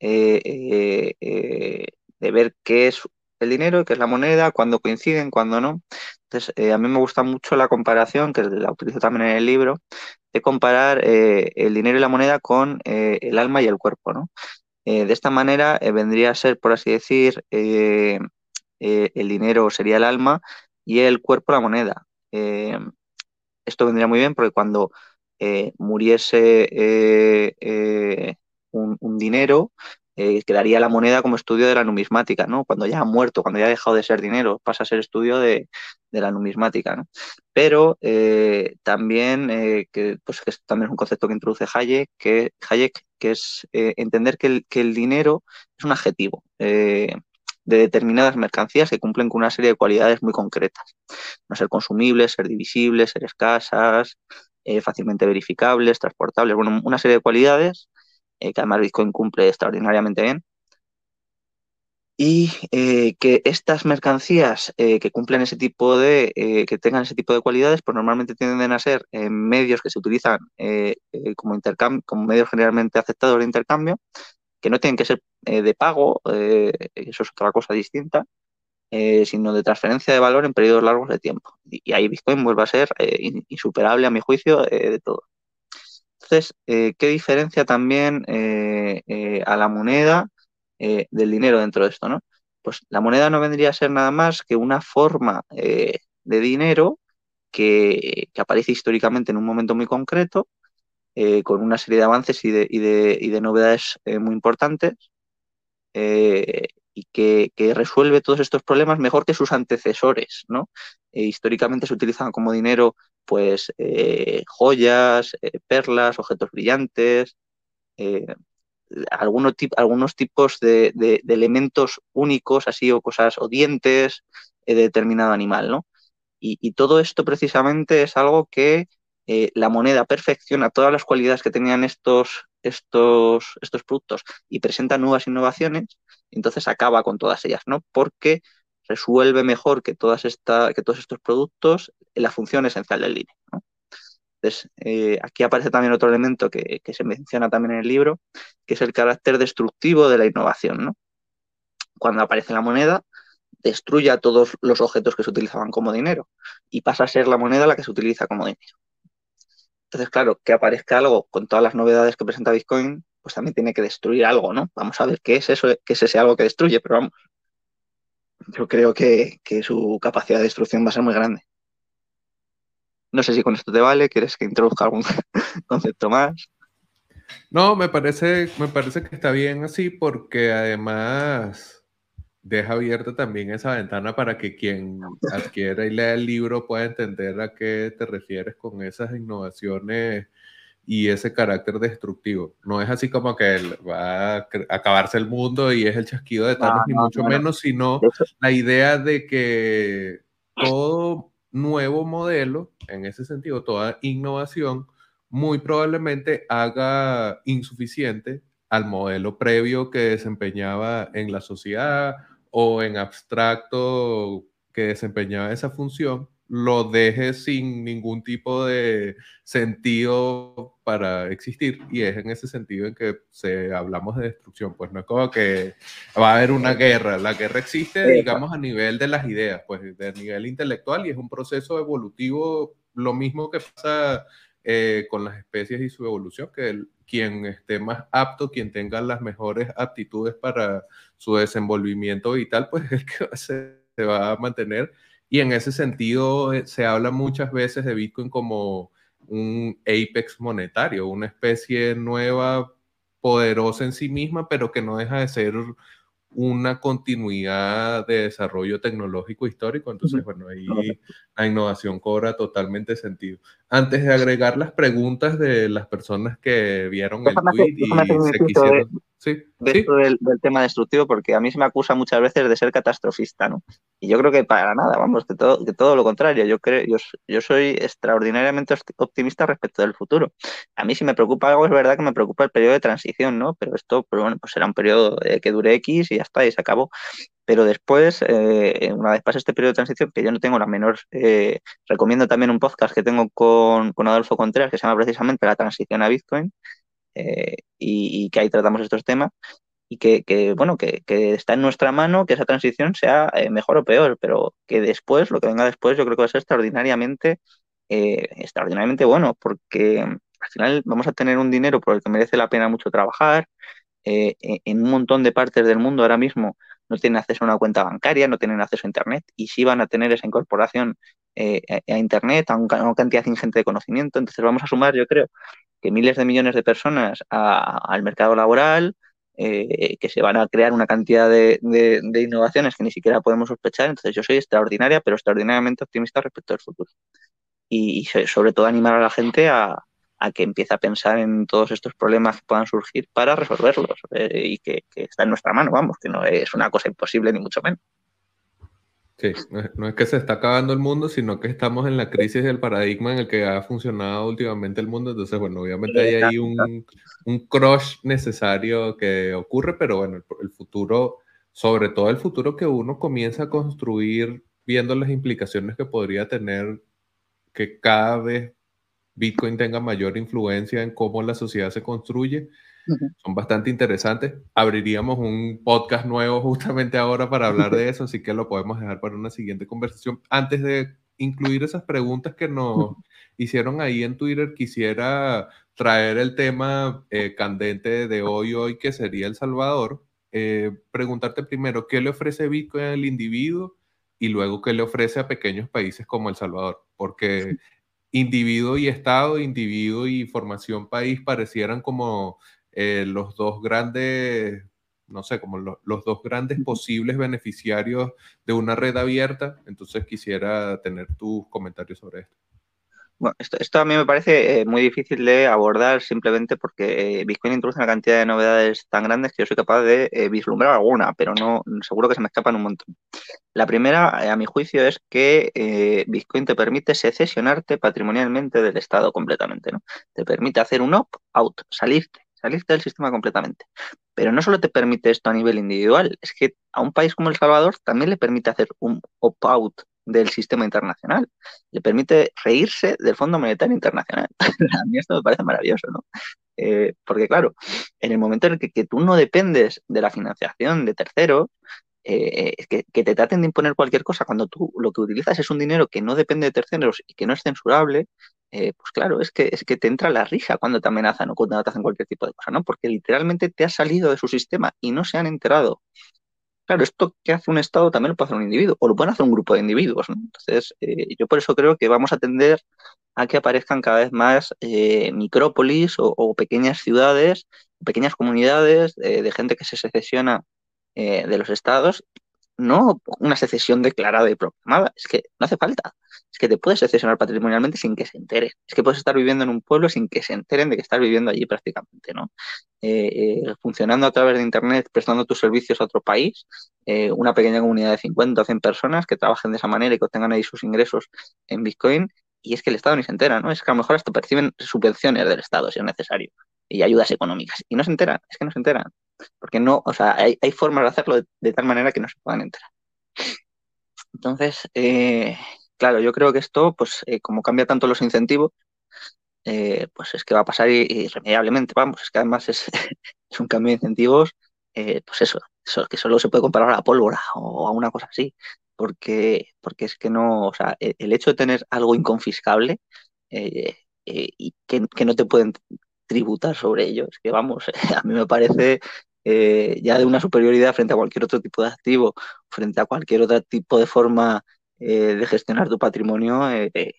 Speaker 2: eh, eh, de ver qué es el dinero, qué es la moneda, cuándo coinciden, cuándo no. Entonces, a mí me gusta mucho la comparación, que la utilizo también en el libro, de comparar el dinero y la moneda con el alma y el cuerpo, ¿no? de esta manera vendría a ser, por así decir, eh, el dinero sería el alma y el cuerpo la moneda. Eh, esto vendría muy bien porque cuando eh, muriese un, dinero, quedaría la moneda como estudio de la numismática, ¿no? Cuando ya ha muerto, cuando ya ha dejado de ser dinero, pasa a ser estudio de, la numismática, ¿no? Pero también, que, pues, que también es un concepto que introduce Hayek, que, Hayek, que es entender que el, que el, dinero es un adjetivo de determinadas mercancías que cumplen con una serie de cualidades muy concretas. No ser consumibles, ser divisibles, ser escasas, eh, fácilmente verificables, transportables, bueno, una serie de cualidades eh, que además Bitcoin cumple extraordinariamente bien. Y eh, que estas mercancías que cumplen ese tipo de, que tengan ese tipo de cualidades, pues normalmente tienden a ser medios que se utilizan como, como medios generalmente aceptados de intercambio, que no tienen que ser de pago, eso es otra cosa distinta, eh, sino de transferencia de valor en periodos largos de tiempo. Y, ahí Bitcoin vuelve a ser insuperable, a mi juicio, de todo. Entonces, ¿qué diferencia también a la moneda del dinero dentro de esto? ¿no? Pues la moneda no vendría a ser nada más que una forma de dinero que, aparece históricamente en un momento muy concreto, con una serie de avances y de novedades muy importantes, eh, y que, resuelve todos estos problemas mejor que sus antecesores, ¿no? Eh, históricamente se utilizan como dinero, pues, eh, joyas, perlas, objetos brillantes, algunos, algunos tipos de, elementos únicos, así, o cosas, o dientes de determinado animal, ¿no? y todo esto precisamente es algo que la moneda perfecciona todas las cualidades que tenían estos, estos, estos productos y presenta nuevas innovaciones, entonces acaba con todas ellas, ¿no? Porque resuelve mejor que, todas que todos estos productos la función esencial del. ¿no? Entonces, eh, aquí aparece también otro elemento que, se menciona también en el libro, que es el carácter destructivo de la innovación. ¿no? Cuando aparece la moneda, destruye a todos los objetos que se utilizaban como dinero y pasa a ser la moneda la que se utiliza como dinero. Entonces, claro, que aparezca algo con todas las novedades que presenta Bitcoin, pues también tiene que destruir algo, ¿no? Vamos a ver qué es eso, qué es ese algo que destruye, pero vamos. Yo creo que, su capacidad de destrucción va a ser muy grande. No sé si con esto te vale, ¿quieres que introduzca algún *laughs* concepto más?
Speaker 1: No, me parece, me parece que está bien así porque además deja abierta también esa ventana para que quien adquiera y lea el libro pueda entender a qué te refieres con esas innovaciones y ese carácter destructivo. No es así como que va a acabarse el mundo y es el chasquido de Thanos, ni mucho menos, sino la idea de que todo nuevo modelo, en ese sentido, toda innovación, muy probablemente haga insuficiente al modelo previo que desempeñaba en la sociedad o en abstracto que desempeñaba esa función, lo deje sin ningún tipo de sentido para existir. Y es en ese sentido en que se, hablamos de destrucción. Pues no es como que va a haber una guerra. La guerra existe, digamos, a nivel de las ideas, pues de nivel intelectual y es un proceso evolutivo, lo mismo que pasa eh, con las especies y su evolución, que el, quien esté más apto, quien tenga las mejores aptitudes para su desenvolvimiento vital, pues *laughs* es que se, va a mantener. Y en ese sentido eh, se habla muchas veces de Bitcoin como un apex monetario, una especie nueva, poderosa en sí misma, pero que no deja de ser una continuidad de desarrollo tecnológico histórico. Entonces, bueno, ahí la innovación cobra totalmente sentido. Antes de agregar las preguntas de las personas que vieron el tweet y se quisieron... sí.
Speaker 2: Del, tema destructivo, porque a mí se me acusa muchas veces de ser catastrofista, ¿no? Y yo creo que para nada, vamos, que todo, que todo lo contrario. Yo creo, yo, yo soy extraordinariamente optimista respecto del futuro. A mí si me preocupa algo, es verdad que me preocupa el periodo de transición, ¿no? Pero esto, pues bueno, pues será un periodo eh, que dure X y ya está, y se acabó. Pero después, eh, una vez pase este periodo de transición, que yo no tengo la menor, eh, recomiendo también un podcast que tengo con, con Adolfo Contreras, que se llama precisamente La transición a Bitcoin, eh, y, que ahí tratamos estos temas y que, bueno, que, está en nuestra mano que esa transición sea eh, mejor o peor, pero que después, lo que venga después, yo creo que va a ser extraordinariamente, eh, extraordinariamente bueno, porque al final vamos a tener un dinero por el que merece la pena mucho trabajar. en un montón de partes del mundo ahora mismo no tienen acceso a una cuenta bancaria, no tienen acceso a Internet y sí van a tener esa incorporación a Internet, a, una cantidad ingente de conocimiento. Entonces vamos a sumar, yo creo, que miles de millones de personas al mercado laboral, eh, que se van a crear una cantidad de, innovaciones que ni siquiera podemos sospechar. Entonces yo soy extraordinaria, pero extraordinariamente optimista respecto al futuro. Y, sobre todo animar a la gente a, que empiece a pensar en todos estos problemas que puedan surgir para resolverlos eh, y que, está en nuestra mano, vamos, que no es una cosa imposible ni mucho menos.
Speaker 1: Sí, no es, que se está acabando el mundo, sino que estamos en la crisis del paradigma en el que ha funcionado últimamente el mundo. Entonces, bueno, obviamente hay ahí un, un crush necesario que ocurre, pero bueno, el, futuro, sobre todo el futuro que uno comienza a construir viendo las implicaciones que podría tener que cada vez Bitcoin tenga mayor influencia en cómo la sociedad se construye, son bastante interesantes. Abriríamos un podcast nuevo justamente ahora para hablar de eso, así que lo podemos dejar para una siguiente conversación. Antes de incluir esas preguntas que nos hicieron ahí en Twitter, quisiera traer el tema eh, candente de hoy, hoy, que sería El Salvador. Eh, preguntarte primero, ¿qué le ofrece Bitcoin al individuo? Y luego, ¿qué le ofrece a pequeños países como El Salvador? Porque individuo y Estado, individuo y formación país parecieran como eh, los dos grandes, no sé, como los dos grandes posibles beneficiarios de una red abierta. Entonces quisiera tener tus comentarios sobre esto.
Speaker 2: Bueno, esto, a mí me parece eh, muy difícil de abordar simplemente porque eh, Bitcoin introduce una cantidad de novedades tan grandes que yo soy capaz de vislumbrar alguna, pero no seguro que se me escapan un montón. La primera, a mi juicio, es que Bitcoin te permite secesionarte patrimonialmente del Estado completamente, ¿no? Te permite hacer un opt-out, salirte salirte del sistema completamente. Pero no solo te permite esto a nivel individual, es que a un país como El Salvador también le permite hacer un opt-out del sistema internacional. Le permite reírse del Fondo Monetario Internacional. *laughs* a mí esto me parece maravilloso, ¿no? Eh, porque claro, en el momento en el que, tú no dependes de la financiación de terceros, eh, que, que, te traten de imponer cualquier cosa cuando tú lo que utilizas es un dinero que no depende de terceros y que no es censurable, eh, pues claro, es que, es que te entra la risa cuando te amenazan o cuando te hacen cualquier tipo de cosa, ¿no? Porque literalmente te has salido de su sistema y no se han enterado. Claro, esto que hace un Estado también lo puede hacer un individuo, o lo pueden hacer un grupo de individuos, ¿no? Entonces, eh, yo por eso creo que vamos a tender a que aparezcan cada vez más eh, micrópolis o, pequeñas ciudades, pequeñas comunidades de gente que se secesiona de los estados no una secesión declarada y proclamada, es que no hace falta. Es que te puedes secesionar patrimonialmente sin que se enteren. Es que puedes estar viviendo en un pueblo sin que se enteren de que estás viviendo allí prácticamente, ¿no? Eh, eh, funcionando a través de Internet, prestando tus servicios a otro país, eh, una pequeña comunidad de 50 o 100 personas que trabajen de esa manera y que obtengan ahí sus ingresos en Bitcoin, y es que el Estado ni se entera, ¿no? Es que a lo mejor hasta perciben subvenciones del Estado si es necesario y ayudas económicas, y no se enteran, es que no se enteran. Porque no, o sea, hay, formas de hacerlo de, tal manera que no se puedan enterar. Entonces, eh, claro, yo creo que esto, pues eh, como cambia tanto los incentivos, eh, pues es que va a pasar irremediablemente, vamos, es que además es, *laughs* un cambio de incentivos, pues eso, eso, que solo se puede comparar a la pólvora o a una cosa así, porque, porque es que no, o sea, e, el, hecho de tener algo inconfiscable y que, que, no te pueden tributar sobre ellos, que vamos, *laughs* a mí me parece eh, ya de una superioridad frente a cualquier otro tipo de activo, frente a cualquier otro tipo de forma eh, de gestionar tu patrimonio, eh,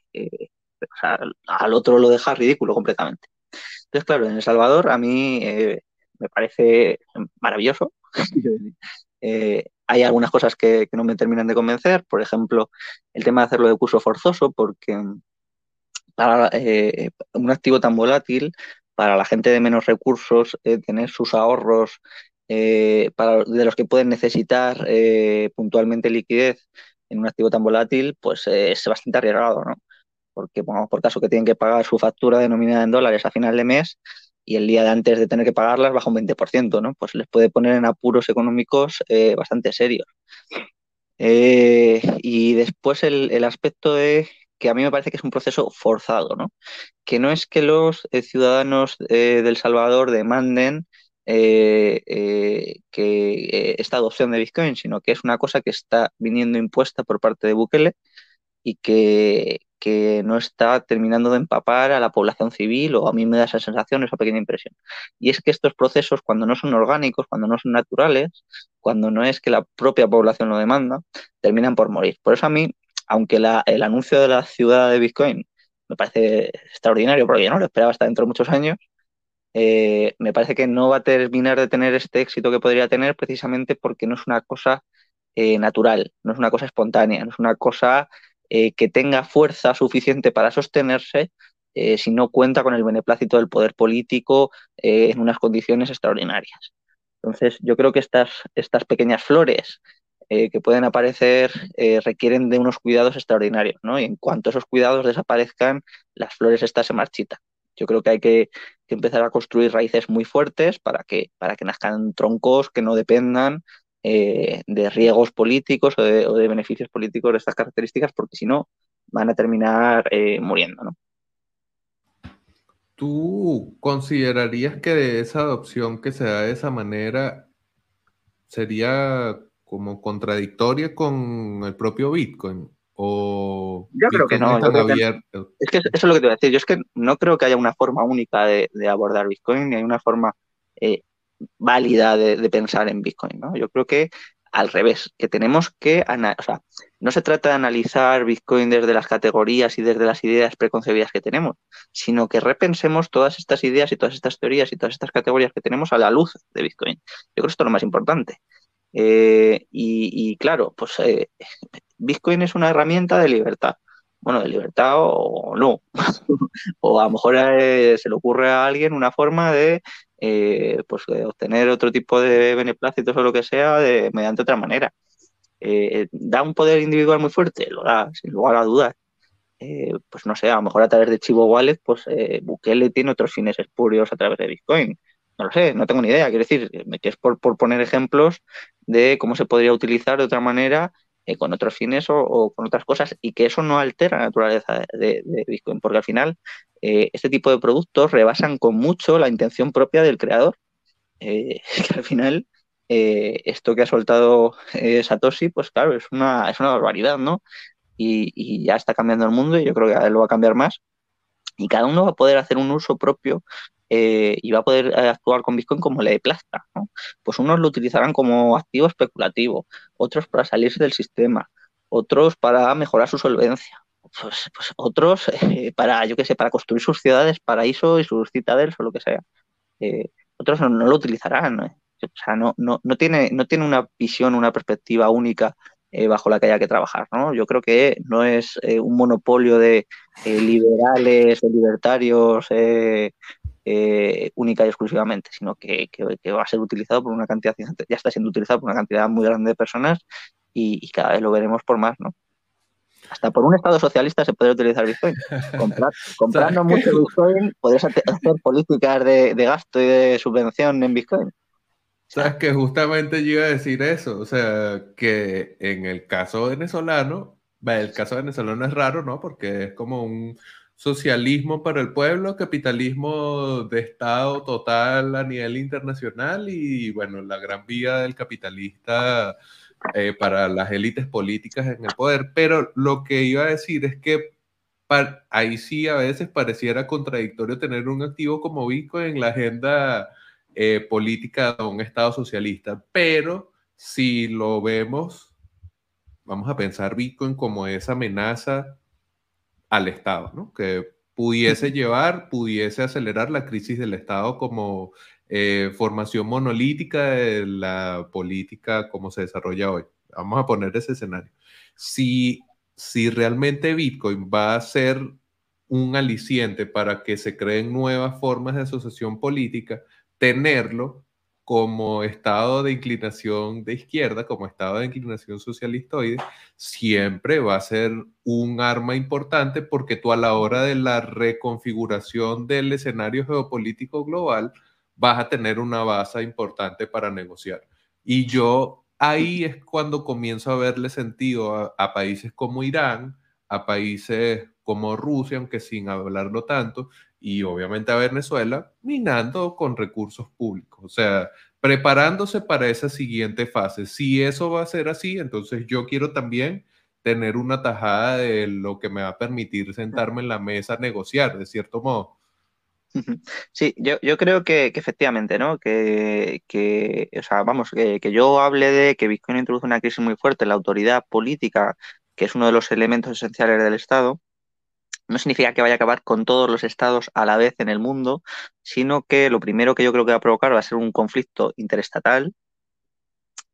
Speaker 2: al otro lo deja ridículo completamente. Entonces, claro, en El Salvador a mí me parece maravilloso. *laughs* hay algunas cosas que, que, no me terminan de convencer, por ejemplo, el tema de hacerlo de curso forzoso, porque para un activo tan volátil, para la gente de menos recursos eh, tener sus ahorros eh, para, de los que pueden necesitar eh, puntualmente liquidez en un activo tan volátil, pues es bastante arriesgado, ¿no? Porque por caso que tienen que pagar su factura denominada en dólares a final de mes y el día de antes de tener que pagarlas baja un 20%, ¿no? Pues les puede poner en apuros económicos bastante serios. y después el, el aspecto de que a mí me parece que es un proceso forzado, ¿no? Que no es que los eh, ciudadanos eh, del Salvador demanden eh, que esta adopción de Bitcoin, sino que es una cosa que está viniendo impuesta por parte de Bukele y que, que no está terminando de empapar a la población civil o a mí me da esa sensación, esa pequeña impresión. Y es que estos procesos, cuando no son orgánicos, cuando no son naturales, cuando no es que la propia población lo demanda, terminan por morir. Por eso a mí aunque el anuncio de la ciudad de Bitcoin me parece extraordinario, porque yo no lo esperaba hasta dentro de muchos años, eh, me parece que no va a terminar de tener este éxito que podría tener precisamente porque no es una cosa eh, natural, no es una cosa espontánea, no es una cosa eh, que tenga fuerza suficiente para sostenerse si no cuenta con el beneplácito del poder político en unas condiciones extraordinarias. Entonces, yo creo que estas, estas pequeñas flores eh, que pueden aparecer eh, requieren de unos cuidados extraordinarios, ¿no? Y en cuanto esos cuidados desaparezcan, las flores estas se marchitan. Yo creo que hay que, empezar a construir raíces muy fuertes para que, para que nazcan troncos que no dependan eh, de riegos políticos o de, beneficios políticos de estas características, porque si no, van a terminar muriendo, ¿no?
Speaker 1: ¿Tú considerarías que esa adopción que se da de esa manera sería como contradictoria con el propio Bitcoin? ¿O
Speaker 2: yo creo que no. es que eso es lo que te voy a decir. Yo es que no creo que haya una forma única de, abordar Bitcoin, ni hay una forma eh, válida de, pensar en Bitcoin. ¿no? Yo creo que al revés, que tenemos que, o sea, no se trata de analizar Bitcoin desde las categorías y desde las ideas preconcebidas que tenemos, sino que repensemos todas estas ideas y todas estas teorías y todas estas categorías que tenemos a la luz de Bitcoin. Yo creo que esto es lo más importante. Eh, y, claro, pues eh, Bitcoin es una herramienta de libertad. Bueno, de libertad o no. *laughs* o a lo mejor eh, se le ocurre a alguien una forma de pues, obtener otro tipo de beneplácitos o lo que sea de, mediante otra manera. ¿Da un poder individual muy fuerte? Lo da, sin lugar a dudas. pues no sé, a lo mejor a través de Chivo Wallet, pues Bukele tiene otros fines espurios a través de Bitcoin. No lo sé, no tengo ni idea. Quiero decir, que es por, poner ejemplos de cómo se podría utilizar de otra manera eh, con otros fines o, con otras cosas y que eso no altera la naturaleza de, Bitcoin, porque al final eh, este tipo de productos rebasan con mucho la intención propia del creador. Eh, *laughs* que al final esto que ha soltado Satoshi, pues claro, es una, es una barbaridad, ¿no? Y, y, ya está cambiando el mundo y yo creo que lo va a cambiar más. Y cada uno va a poder hacer un uso propio eh, y va a poder eh, actuar con Bitcoin como le plazca. ¿no? Pues unos lo utilizarán como activo especulativo, otros para salirse del sistema, otros para mejorar su solvencia, pues, pues otros *laughs* eh, para, yo qué sé, para construir sus ciudades, paraísos y sus citadeles o lo que sea. otros no, lo utilizarán. O sea, no, tiene, no tiene una visión, una perspectiva única bajo la que haya que trabajar. ¿no? Yo creo que no es un monopolio de liberales, de libertarios, eh, única y exclusivamente, sino que, va a ser utilizado por una cantidad, ya está siendo utilizado por una cantidad muy grande de personas y, cada vez lo veremos por más, ¿no? Hasta por un Estado socialista se puede utilizar Bitcoin. *laughs* comprando mucho Bitcoin, podrías hacer políticas de, gasto y de subvención en Bitcoin.
Speaker 1: Sabes que justamente yo iba a decir eso, o sea, que en el caso venezolano, el caso venezolano es raro, ¿no? Porque es como un, socialismo para el pueblo, capitalismo de Estado total a nivel internacional y, bueno, la gran vía del capitalista eh, para las élites políticas en el poder. Pero lo que iba a decir es que ahí sí a veces pareciera contradictorio tener un activo como Bitcoin en la agenda eh, política de un Estado socialista, pero si lo vemos, vamos a pensar Bitcoin como esa amenaza al Estado, ¿no? Que pudiese llevar, pudiese acelerar la crisis del Estado como eh, formación monolítica de la política como se desarrolla hoy. Vamos a poner ese escenario. Si, si realmente Bitcoin va a ser un aliciente para que se creen nuevas formas de asociación política, tenerlo como estado de inclinación de izquierda, como estado de inclinación socialistoide, siempre va a ser un arma importante porque tú a la hora de la reconfiguración del escenario geopolítico global vas a tener una base importante para negociar. Y yo ahí es cuando comienzo a verle sentido a, países como Irán, a países como Rusia, aunque sin hablarlo tanto, y obviamente a Venezuela minando con recursos públicos, o sea, preparándose para esa siguiente fase. Si eso va a ser así, entonces yo quiero también tener una tajada de lo que me va a permitir sentarme en la mesa a negociar, de cierto modo.
Speaker 2: Sí, yo, creo que, efectivamente, ¿no? Que, que o sea, vamos, que, que, yo hable de que Bitcoin introduce una crisis muy fuerte en la autoridad política, que es uno de los elementos esenciales del Estado, no significa que vaya a acabar con todos los estados a la vez en el mundo, sino que lo primero que yo creo que va a provocar va a ser un conflicto interestatal,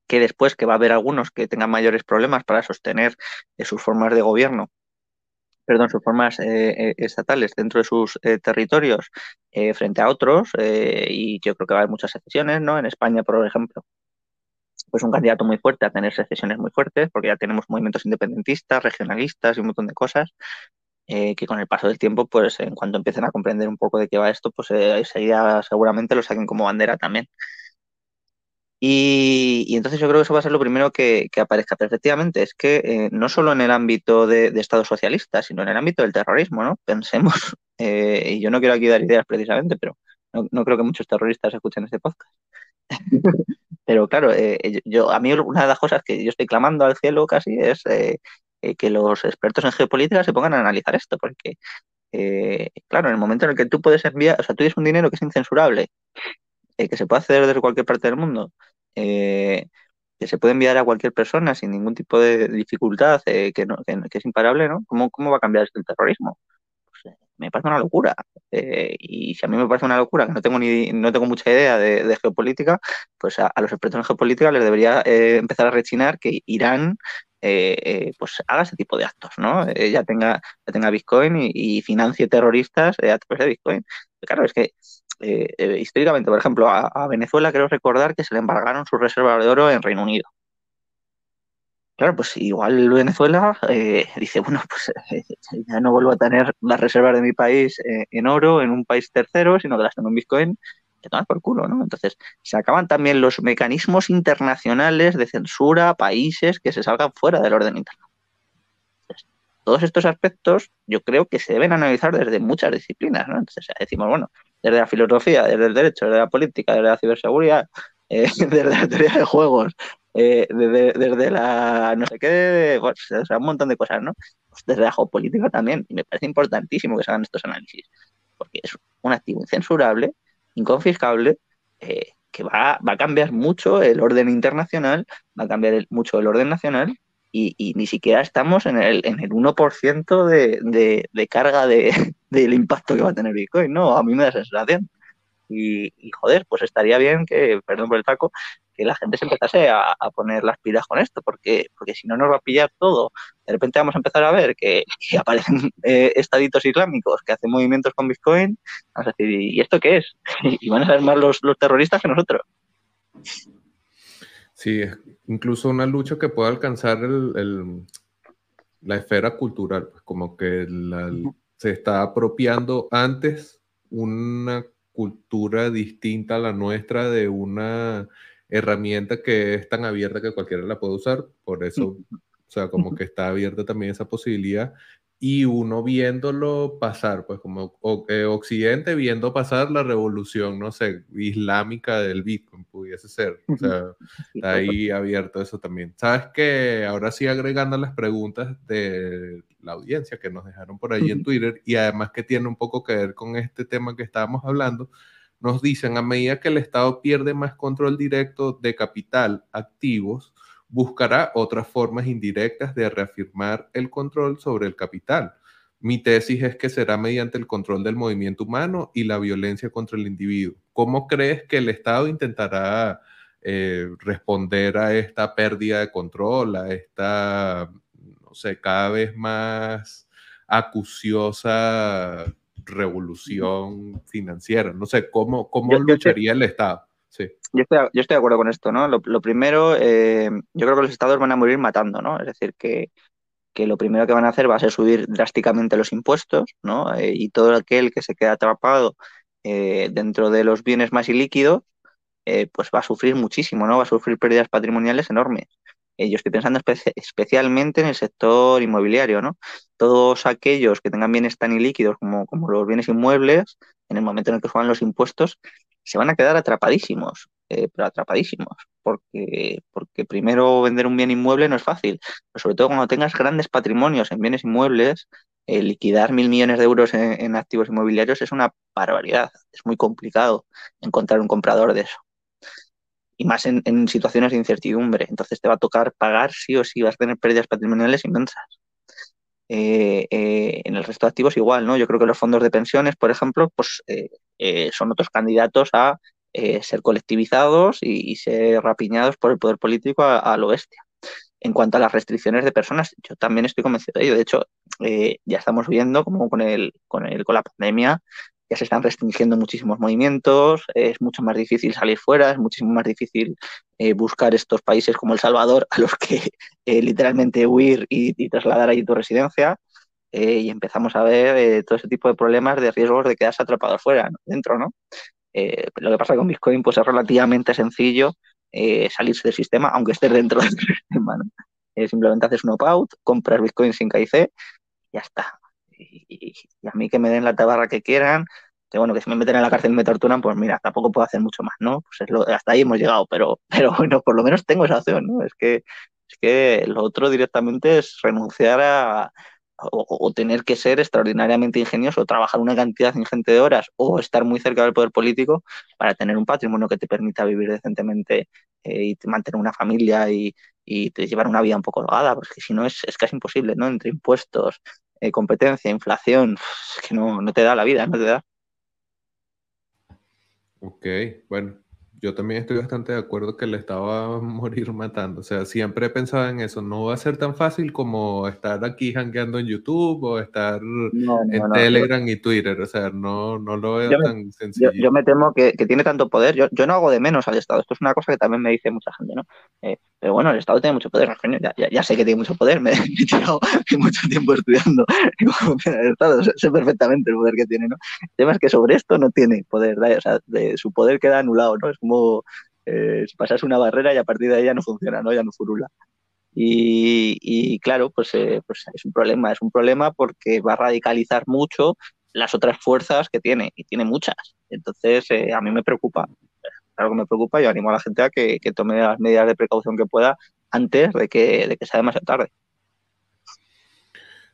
Speaker 2: que después que va a haber algunos que tengan mayores problemas para sostener eh, sus formas de gobierno, perdón, sus formas eh, eh, estatales dentro de sus territorios frente a otros, y yo creo que va a haber muchas secesiones, ¿no? En España, por ejemplo, pues un candidato muy fuerte a tener secesiones muy fuertes, porque ya tenemos movimientos independentistas, regionalistas y un montón de cosas. Eh, que con el paso del tiempo, pues en cuanto empiecen a comprender un poco de qué va esto, pues eh, seguramente lo saquen como bandera también. Y, entonces yo creo que eso va a ser lo primero que, aparezca. Pero efectivamente, es que eh, no solo en el ámbito de, de Estados socialistas, sino en el ámbito del terrorismo, ¿no? Pensemos, *laughs* eh, y yo no quiero aquí dar ideas precisamente, pero no, creo que muchos terroristas escuchen este podcast. *laughs* pero claro, yo, a mí una de las cosas que yo estoy clamando al cielo casi es eh, que los expertos en geopolítica se pongan a analizar esto, porque, eh, claro, en el momento en el que tú puedes enviar, o sea, tú tienes un dinero que es incensurable, eh, que se puede acceder desde cualquier parte del mundo, que se puede enviar a cualquier persona sin ningún tipo de dificultad, que, es imparable, ¿no? ¿Cómo, ¿Cómo va a cambiar esto el terrorismo? Pues, me parece una locura. y si a mí me parece una locura, que no tengo ni no tengo mucha idea de, geopolítica, pues a, los expertos en geopolítica les debería empezar a rechinar que Irán eh, eh, pues haga ese tipo de actos, ¿no? Eh, ya tenga, ya tenga Bitcoin y, financie terroristas a través de Bitcoin. Claro, es que históricamente, por ejemplo, a, Venezuela creo recordar que se le embargaron sus reservas de oro en Reino Unido. Claro, pues igual Venezuela dice, bueno, pues ya no vuelvo a tener las reservas de mi país en oro en un país tercero, sino que las tengo en Bitcoin que toman por culo, ¿no? Entonces, se acaban también los mecanismos internacionales de censura a países que se salgan fuera del orden internacional. todos estos aspectos yo creo que se deben analizar desde muchas disciplinas, ¿no? Entonces, decimos, bueno, desde la filosofía, desde el derecho, desde la política, desde la ciberseguridad, *laughs* eh, desde la teoría de juegos, eh, desde, la no sé qué, o sea, un montón de cosas, ¿no? Pues desde la geopolítica también, y me parece importantísimo que se hagan estos análisis, porque es un activo incensurable inconfiscable eh, que va, a cambiar mucho el orden internacional, va a cambiar mucho el orden nacional y, ni siquiera estamos en el, en el 1% de, de, carga de, *laughs* del impacto que va a tener Bitcoin, ¿no? A mí me da sensación. Y, y, joder, pues estaría bien que, perdón por el taco, que la gente se empezase a, poner las pilas con esto, porque, porque si no nos va a pillar todo. De repente vamos a empezar a ver que, *laughs* aparecen eh, estaditos islámicos que hacen movimientos con Bitcoin, vamos a decir, ¿y esto qué es? *laughs* y van a ser más los, los terroristas que nosotros.
Speaker 1: Sí, es incluso una lucha que puede alcanzar el, la esfera cultural, pues como que se está apropiando antes una cultura distinta a la nuestra de una herramienta que es tan abierta que cualquiera la puede usar, por eso, o sea, como que está abierta también esa posibilidad y uno viéndolo pasar, pues como eh, Occidente viendo pasar la revolución, no sé, islámica del Bitcoin, pudiese ser. O sea, está ahí abierto eso también. Sabes que ahora sí agregando las preguntas de la audiencia que nos dejaron por ahí en Twitter y además que tiene un poco que ver con este tema que estábamos hablando, nos dicen, a medida que el Estado pierde más control directo de capital, activos, buscará otras formas indirectas de reafirmar el control sobre el capital. Mi tesis es que será mediante el control del movimiento humano y la violencia contra el individuo. ¿Cómo crees que el Estado intentará eh, responder a esta pérdida de control, a esta, no sé, cada vez más acuciosa revolución financiera. No sé, ¿cómo, cómo lucharía el Estado? Sí.
Speaker 2: Yo estoy, yo estoy de acuerdo con esto, ¿no? Lo, primero, eh, yo creo que los estados van a morir matando, ¿no? Es decir, que, lo primero que van a hacer va a ser subir drásticamente los impuestos, ¿no? Eh, y todo aquel que se queda atrapado eh, dentro de los bienes más ilíquidos, pues va a sufrir muchísimo, ¿no? Va a sufrir pérdidas patrimoniales enormes. Yo estoy pensando especialmente en el sector inmobiliario, ¿no? Todos aquellos que tengan bienes tan ilíquidos como, como los bienes inmuebles, en el momento en el que suban los impuestos, se van a quedar atrapadísimos, eh, pero atrapadísimos, porque, porque primero vender un bien inmueble no es fácil, pero sobre todo cuando tengas grandes patrimonios en bienes inmuebles, eh, liquidar mil millones de euros en, activos inmobiliarios es una barbaridad, es muy complicado encontrar un comprador de eso. Y más en, en situaciones de incertidumbre. Entonces te va a tocar pagar sí o sí, vas a tener pérdidas patrimoniales inmensas. Eh, eh, en el resto de activos igual, ¿no? Yo creo que los fondos de pensiones, por ejemplo, pues eh, son otros candidatos a ser colectivizados y, ser rapiñados por el poder político a, lo bestia. En cuanto a las restricciones de personas, yo también estoy convencido de ello. De hecho, ya estamos viendo como con, el, con, el, con la pandemia ya se están restringiendo muchísimos movimientos, es mucho más difícil salir fuera, es muchísimo más difícil eh, buscar estos países como El Salvador a los que *laughs* eh, literalmente huir y, trasladar allí tu residencia. Eh, y empezamos a ver todo ese tipo de problemas de riesgos de quedarse atrapado fuera, dentro, ¿no? lo que pasa con Bitcoin pues es relativamente sencillo salirse del sistema, aunque estés dentro del *laughs* sistema, simplemente haces un opt-out, compras Bitcoin sin KIC y ya está y, a mí que me den la tabarra que quieran, que bueno, que si me meten en la cárcel y me torturan, pues mira, tampoco puedo hacer mucho más, ¿no? Pues es lo, hasta ahí hemos llegado, pero, *laughs* pero bueno, por lo menos tengo esa opción, ¿no? Es que, es que lo otro directamente es renunciar a, o, tener que ser extraordinariamente ingenioso, trabajar una cantidad ingente de horas o estar muy cerca del poder político para tener un patrimonio que te permita vivir decentemente eh, y mantener una familia y, y llevar una vida un poco holgada, porque si no es, es casi imposible, ¿no? Entre impuestos, eh, competencia, inflación, es que no, no te da la vida, no te da.
Speaker 1: Ok, bueno, yo también estoy bastante de acuerdo que le estaba morir matando. O sea, siempre he pensado en eso. No va a ser tan fácil como estar aquí hangueando en YouTube o estar en Telegram y Twitter. O sea, no, no lo veo tan sencillo.
Speaker 2: Yo, me temo que, tiene tanto poder. Yo, yo no hago de menos al Estado. Esto es una cosa que también me dice mucha gente, ¿no? Eh, pero bueno, el Estado tiene mucho poder. Ya, sé que tiene mucho poder. Me, *laughs* he tirado mucho tiempo estudiando *laughs* el Estado. Sé, perfectamente el poder que tiene, ¿no? El tema es que sobre esto no tiene poder. O sea, de, su poder queda anulado, ¿no? Es como eh, pasas una barrera y a partir de ahí ya no funciona, ¿no? Ya no furula. Y, claro, pues, eh, pues, es un problema, es un problema porque va a radicalizar mucho las otras fuerzas que tiene, y tiene muchas. Entonces, eh, a mí me preocupa, claro que me preocupa, yo animo a la gente a que, tome las medidas de precaución que pueda antes de que, de que sea demasiado tarde.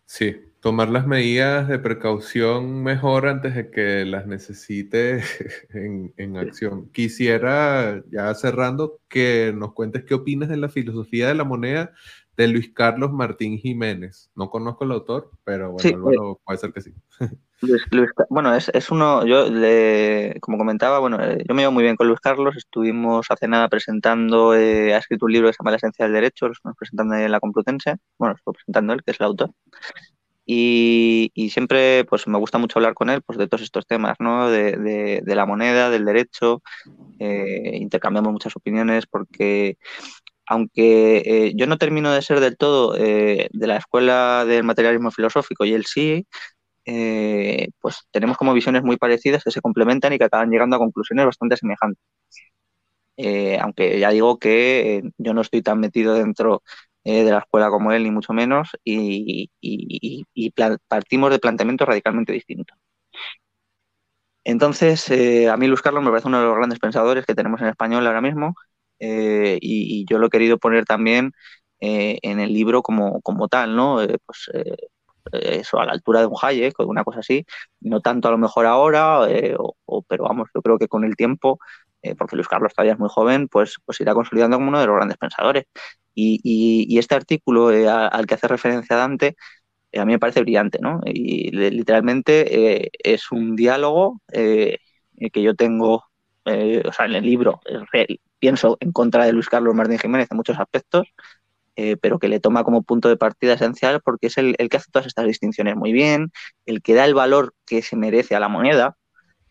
Speaker 1: Sí, tomar las medidas de precaución mejor antes de que las necesite *laughs* en, acción. Quisiera, ya cerrando, que nos cuentes qué opinas de la filosofía de la moneda de Luis Carlos Martín Jiménez. No conozco el autor, pero bueno, eh, puede ser que sí.
Speaker 2: bueno, es, uno, yo le, como comentaba, bueno, eh, yo me llevo muy bien con Luis Carlos, estuvimos hace nada presentando, eh, ha escrito un libro que se llama La esencia del derecho, lo estamos presentando en la Complutense, bueno, lo estoy presentando él, que es el autor, y, siempre pues me gusta mucho hablar con él pues de todos estos temas, ¿no? De, la moneda, del derecho, eh, intercambiamos muchas opiniones porque aunque eh, yo no termino de ser del todo eh, de la escuela del materialismo filosófico y él sí, pues tenemos como visiones muy parecidas que se complementan y que acaban llegando a conclusiones bastante semejantes. aunque ya digo que yo no estoy tan metido dentro eh, de la escuela como él, ni mucho menos, y, partimos de planteamientos radicalmente distintos. Entonces, eh, a mí Luis Carlos me parece uno de los grandes pensadores que tenemos en español ahora mismo, eh, y, yo lo he querido poner también en el libro como, como tal, ¿no? pues eso, a la altura de un Hayek o una cosa así, no tanto a lo mejor ahora, pero vamos, yo creo que con el tiempo porque Luis Carlos todavía es muy joven, pues, pues irá consolidando como uno de los grandes pensadores. Y, este artículo eh, al que hace referencia Dante, eh, a mí me parece brillante, ¿no? Y literalmente eh, es un diálogo que yo tengo, o sea, en el libro pienso en contra de Luis Carlos Martín Jiménez en muchos aspectos, eh, pero que le toma como punto de partida esencial porque es el, que hace todas estas distinciones muy bien, el que da el valor que se merece a la moneda,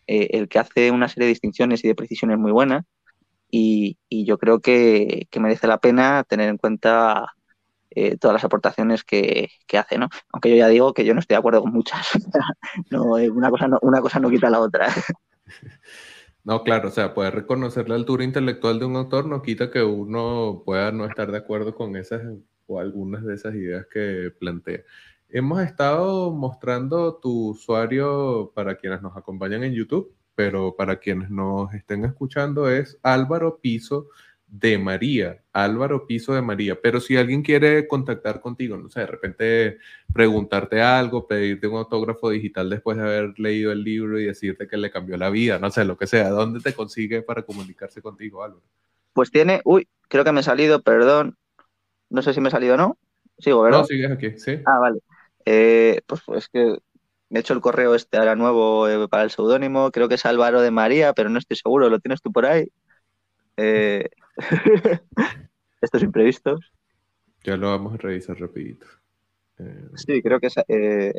Speaker 2: eh, el que hace una serie de distinciones y de precisiones muy buenas. Y, yo creo que, merece la pena tener en cuenta eh, todas las aportaciones que, hace, ¿no? Aunque yo ya digo que yo no estoy de acuerdo con muchas. *laughs* no, una, cosa no, una cosa no quita la otra. *laughs*
Speaker 1: No, claro, o sea, poder reconocer la altura intelectual de un autor no quita que uno pueda no estar de acuerdo con esas o algunas de esas ideas que plantea. Hemos estado mostrando tu usuario para quienes nos acompañan en YouTube, pero para quienes nos estén escuchando es Álvaro Piso de María, Álvaro Piso de María. Pero si alguien quiere contactar contigo, no sé, de repente preguntarte algo, pedirte un autógrafo digital después de haber leído el libro y decirte que le cambió la vida, no sé, lo que sea, ¿dónde te consigue para comunicarse contigo, Álvaro?
Speaker 2: Pues tiene, uy, creo que me he salido, perdón, no sé si me he salido o no. Sigo, ¿verdad? No,
Speaker 1: sigues aquí, sí.
Speaker 2: Ah, vale. Eh, pues, pues que me he hecho el correo este ahora nuevo eh, para el seudónimo, creo que es Álvaro de María, pero no estoy seguro, ¿lo tienes tú por ahí? Eh, *laughs* estos imprevistos.
Speaker 1: Ya lo vamos a revisar rapidito.
Speaker 2: Eh, sí, creo que es, eh,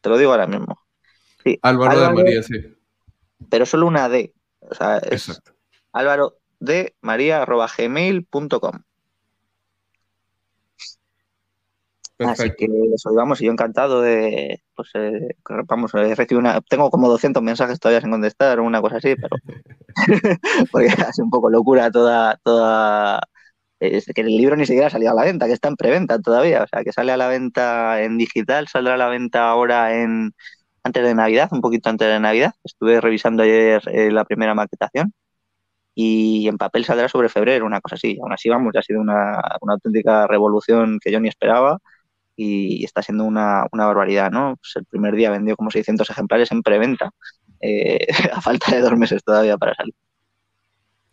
Speaker 2: te lo digo ahora mismo.
Speaker 1: Álvaro, de María, sí.
Speaker 2: Pero solo una D. O sea, es Exacto. Álvaro de María gmail.com. Así que eso, vamos, y yo encantado de, pues, eh, vamos, he recibido una, tengo como 200 mensajes todavía sin contestar, una cosa así, pero, *laughs* porque hace un poco locura toda, toda, que el libro ni siquiera ha salido a la venta, que está en preventa todavía, o sea, que sale a la venta en digital, saldrá a la venta ahora en, antes de Navidad, un poquito antes de Navidad, estuve revisando ayer eh, la primera maquetación, y en papel saldrá sobre febrero, una cosa así. Aún así, vamos, ya ha sido una, una auténtica revolución que yo ni esperaba y está siendo una, barbaridad, ¿no? Pues el primer día vendió como 600 ejemplares en preventa, eh, *laughs* a falta de dos meses todavía para salir.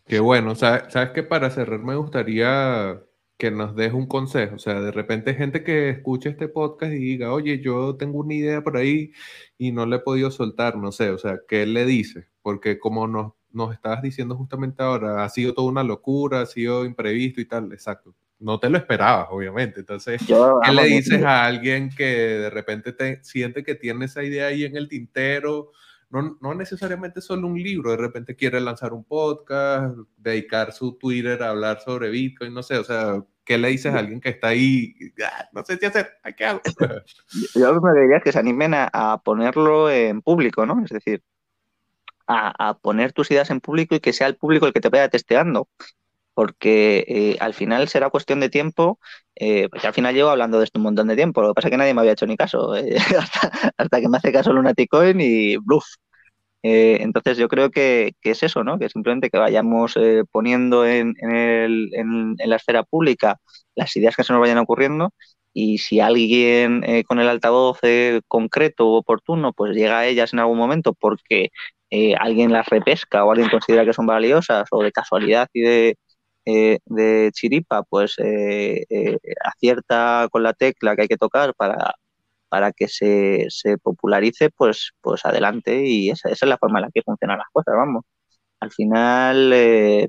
Speaker 1: Qué bueno, ¿sabes, ¿sabes que Para cerrar me gustaría que nos des un consejo, o sea, de repente gente que escuche este podcast y diga, oye, yo tengo una idea por ahí y no le he podido soltar, no sé, o sea, ¿qué le dice? Porque como nos, nos estabas diciendo justamente ahora, ha sido toda una locura, ha sido imprevisto y tal, exacto no te lo esperabas, obviamente. Entonces, ¿qué le dices a alguien que de repente te siente que tiene esa idea ahí en el tintero? No, no, necesariamente solo un libro, de repente quiere lanzar un podcast, dedicar su Twitter a hablar sobre Bitcoin, no sé, o sea, ¿qué le dices a alguien que está ahí? Ah, no sé qué hacer, ¿qué hago? *laughs*
Speaker 2: Yo me diría que se animen a, ponerlo en público, ¿no? Es decir, a, a, poner tus ideas en público y que sea el público el que te vaya testeando porque eh, al final será cuestión de tiempo, eh, porque al final llevo hablando de esto un montón de tiempo, lo que pasa es que nadie me había hecho ni caso, eh, *laughs* hasta, que me hace caso Lunaticoin y bluff. entonces yo creo que, es eso, ¿no? que simplemente que vayamos poniendo en, en, la esfera pública las ideas que se nos vayan ocurriendo y si alguien con el altavoz concreto o oportuno pues llega a ellas en algún momento porque alguien las repesca o alguien considera que son valiosas o de casualidad y de, eh, de chiripa, pues eh, eh, acierta con la tecla que hay que tocar para, para que se, se popularice, pues, pues adelante. Y esa, esa, es la forma en la que funcionan las cosas, vamos. Al final,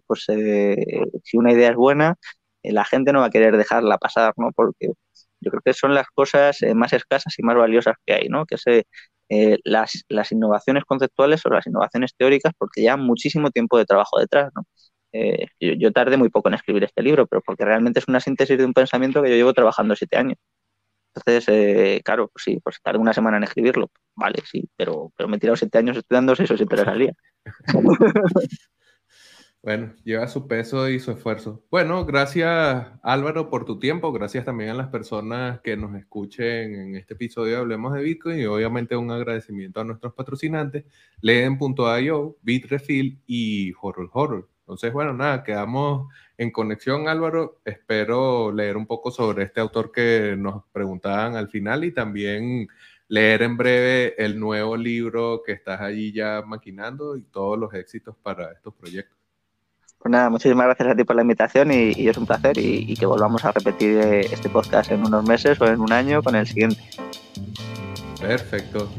Speaker 2: pues si una idea es buena, la gente no va a querer dejarla pasar, ¿no? Porque yo creo que son las cosas más escasas y más valiosas que hay, ¿no? Que se, las, las innovaciones conceptuales o las innovaciones teóricas, porque llevan muchísimo tiempo de trabajo detrás, ¿no? Eh, yo, tardé muy poco en escribir este libro, pero porque realmente es una síntesis de un pensamiento que yo llevo trabajando siete años. Entonces, eh, claro, sí, pues tardé una semana en escribirlo, vale, sí, pero, pero me he tirado siete años estudiando seis o siete.
Speaker 1: Bueno, lleva su peso y su esfuerzo. Bueno, gracias Álvaro por tu tiempo, gracias también a las personas que nos escuchen en este episodio de Hablemos de Bitcoin y obviamente un agradecimiento a nuestros patrocinantes, Leen.io, Bitrefill y Horror Horror. Entonces, bueno, nada, quedamos en conexión, Álvaro. Espero leer un poco sobre este autor que nos preguntaban al final y también leer en breve el nuevo libro que estás allí ya maquinando y todos los éxitos para estos proyectos.
Speaker 2: Pues nada, muchísimas gracias a ti por la invitación y, es un placer y, y que volvamos a repetir eh, este podcast en unos meses o en un año con el siguiente.
Speaker 1: Perfecto.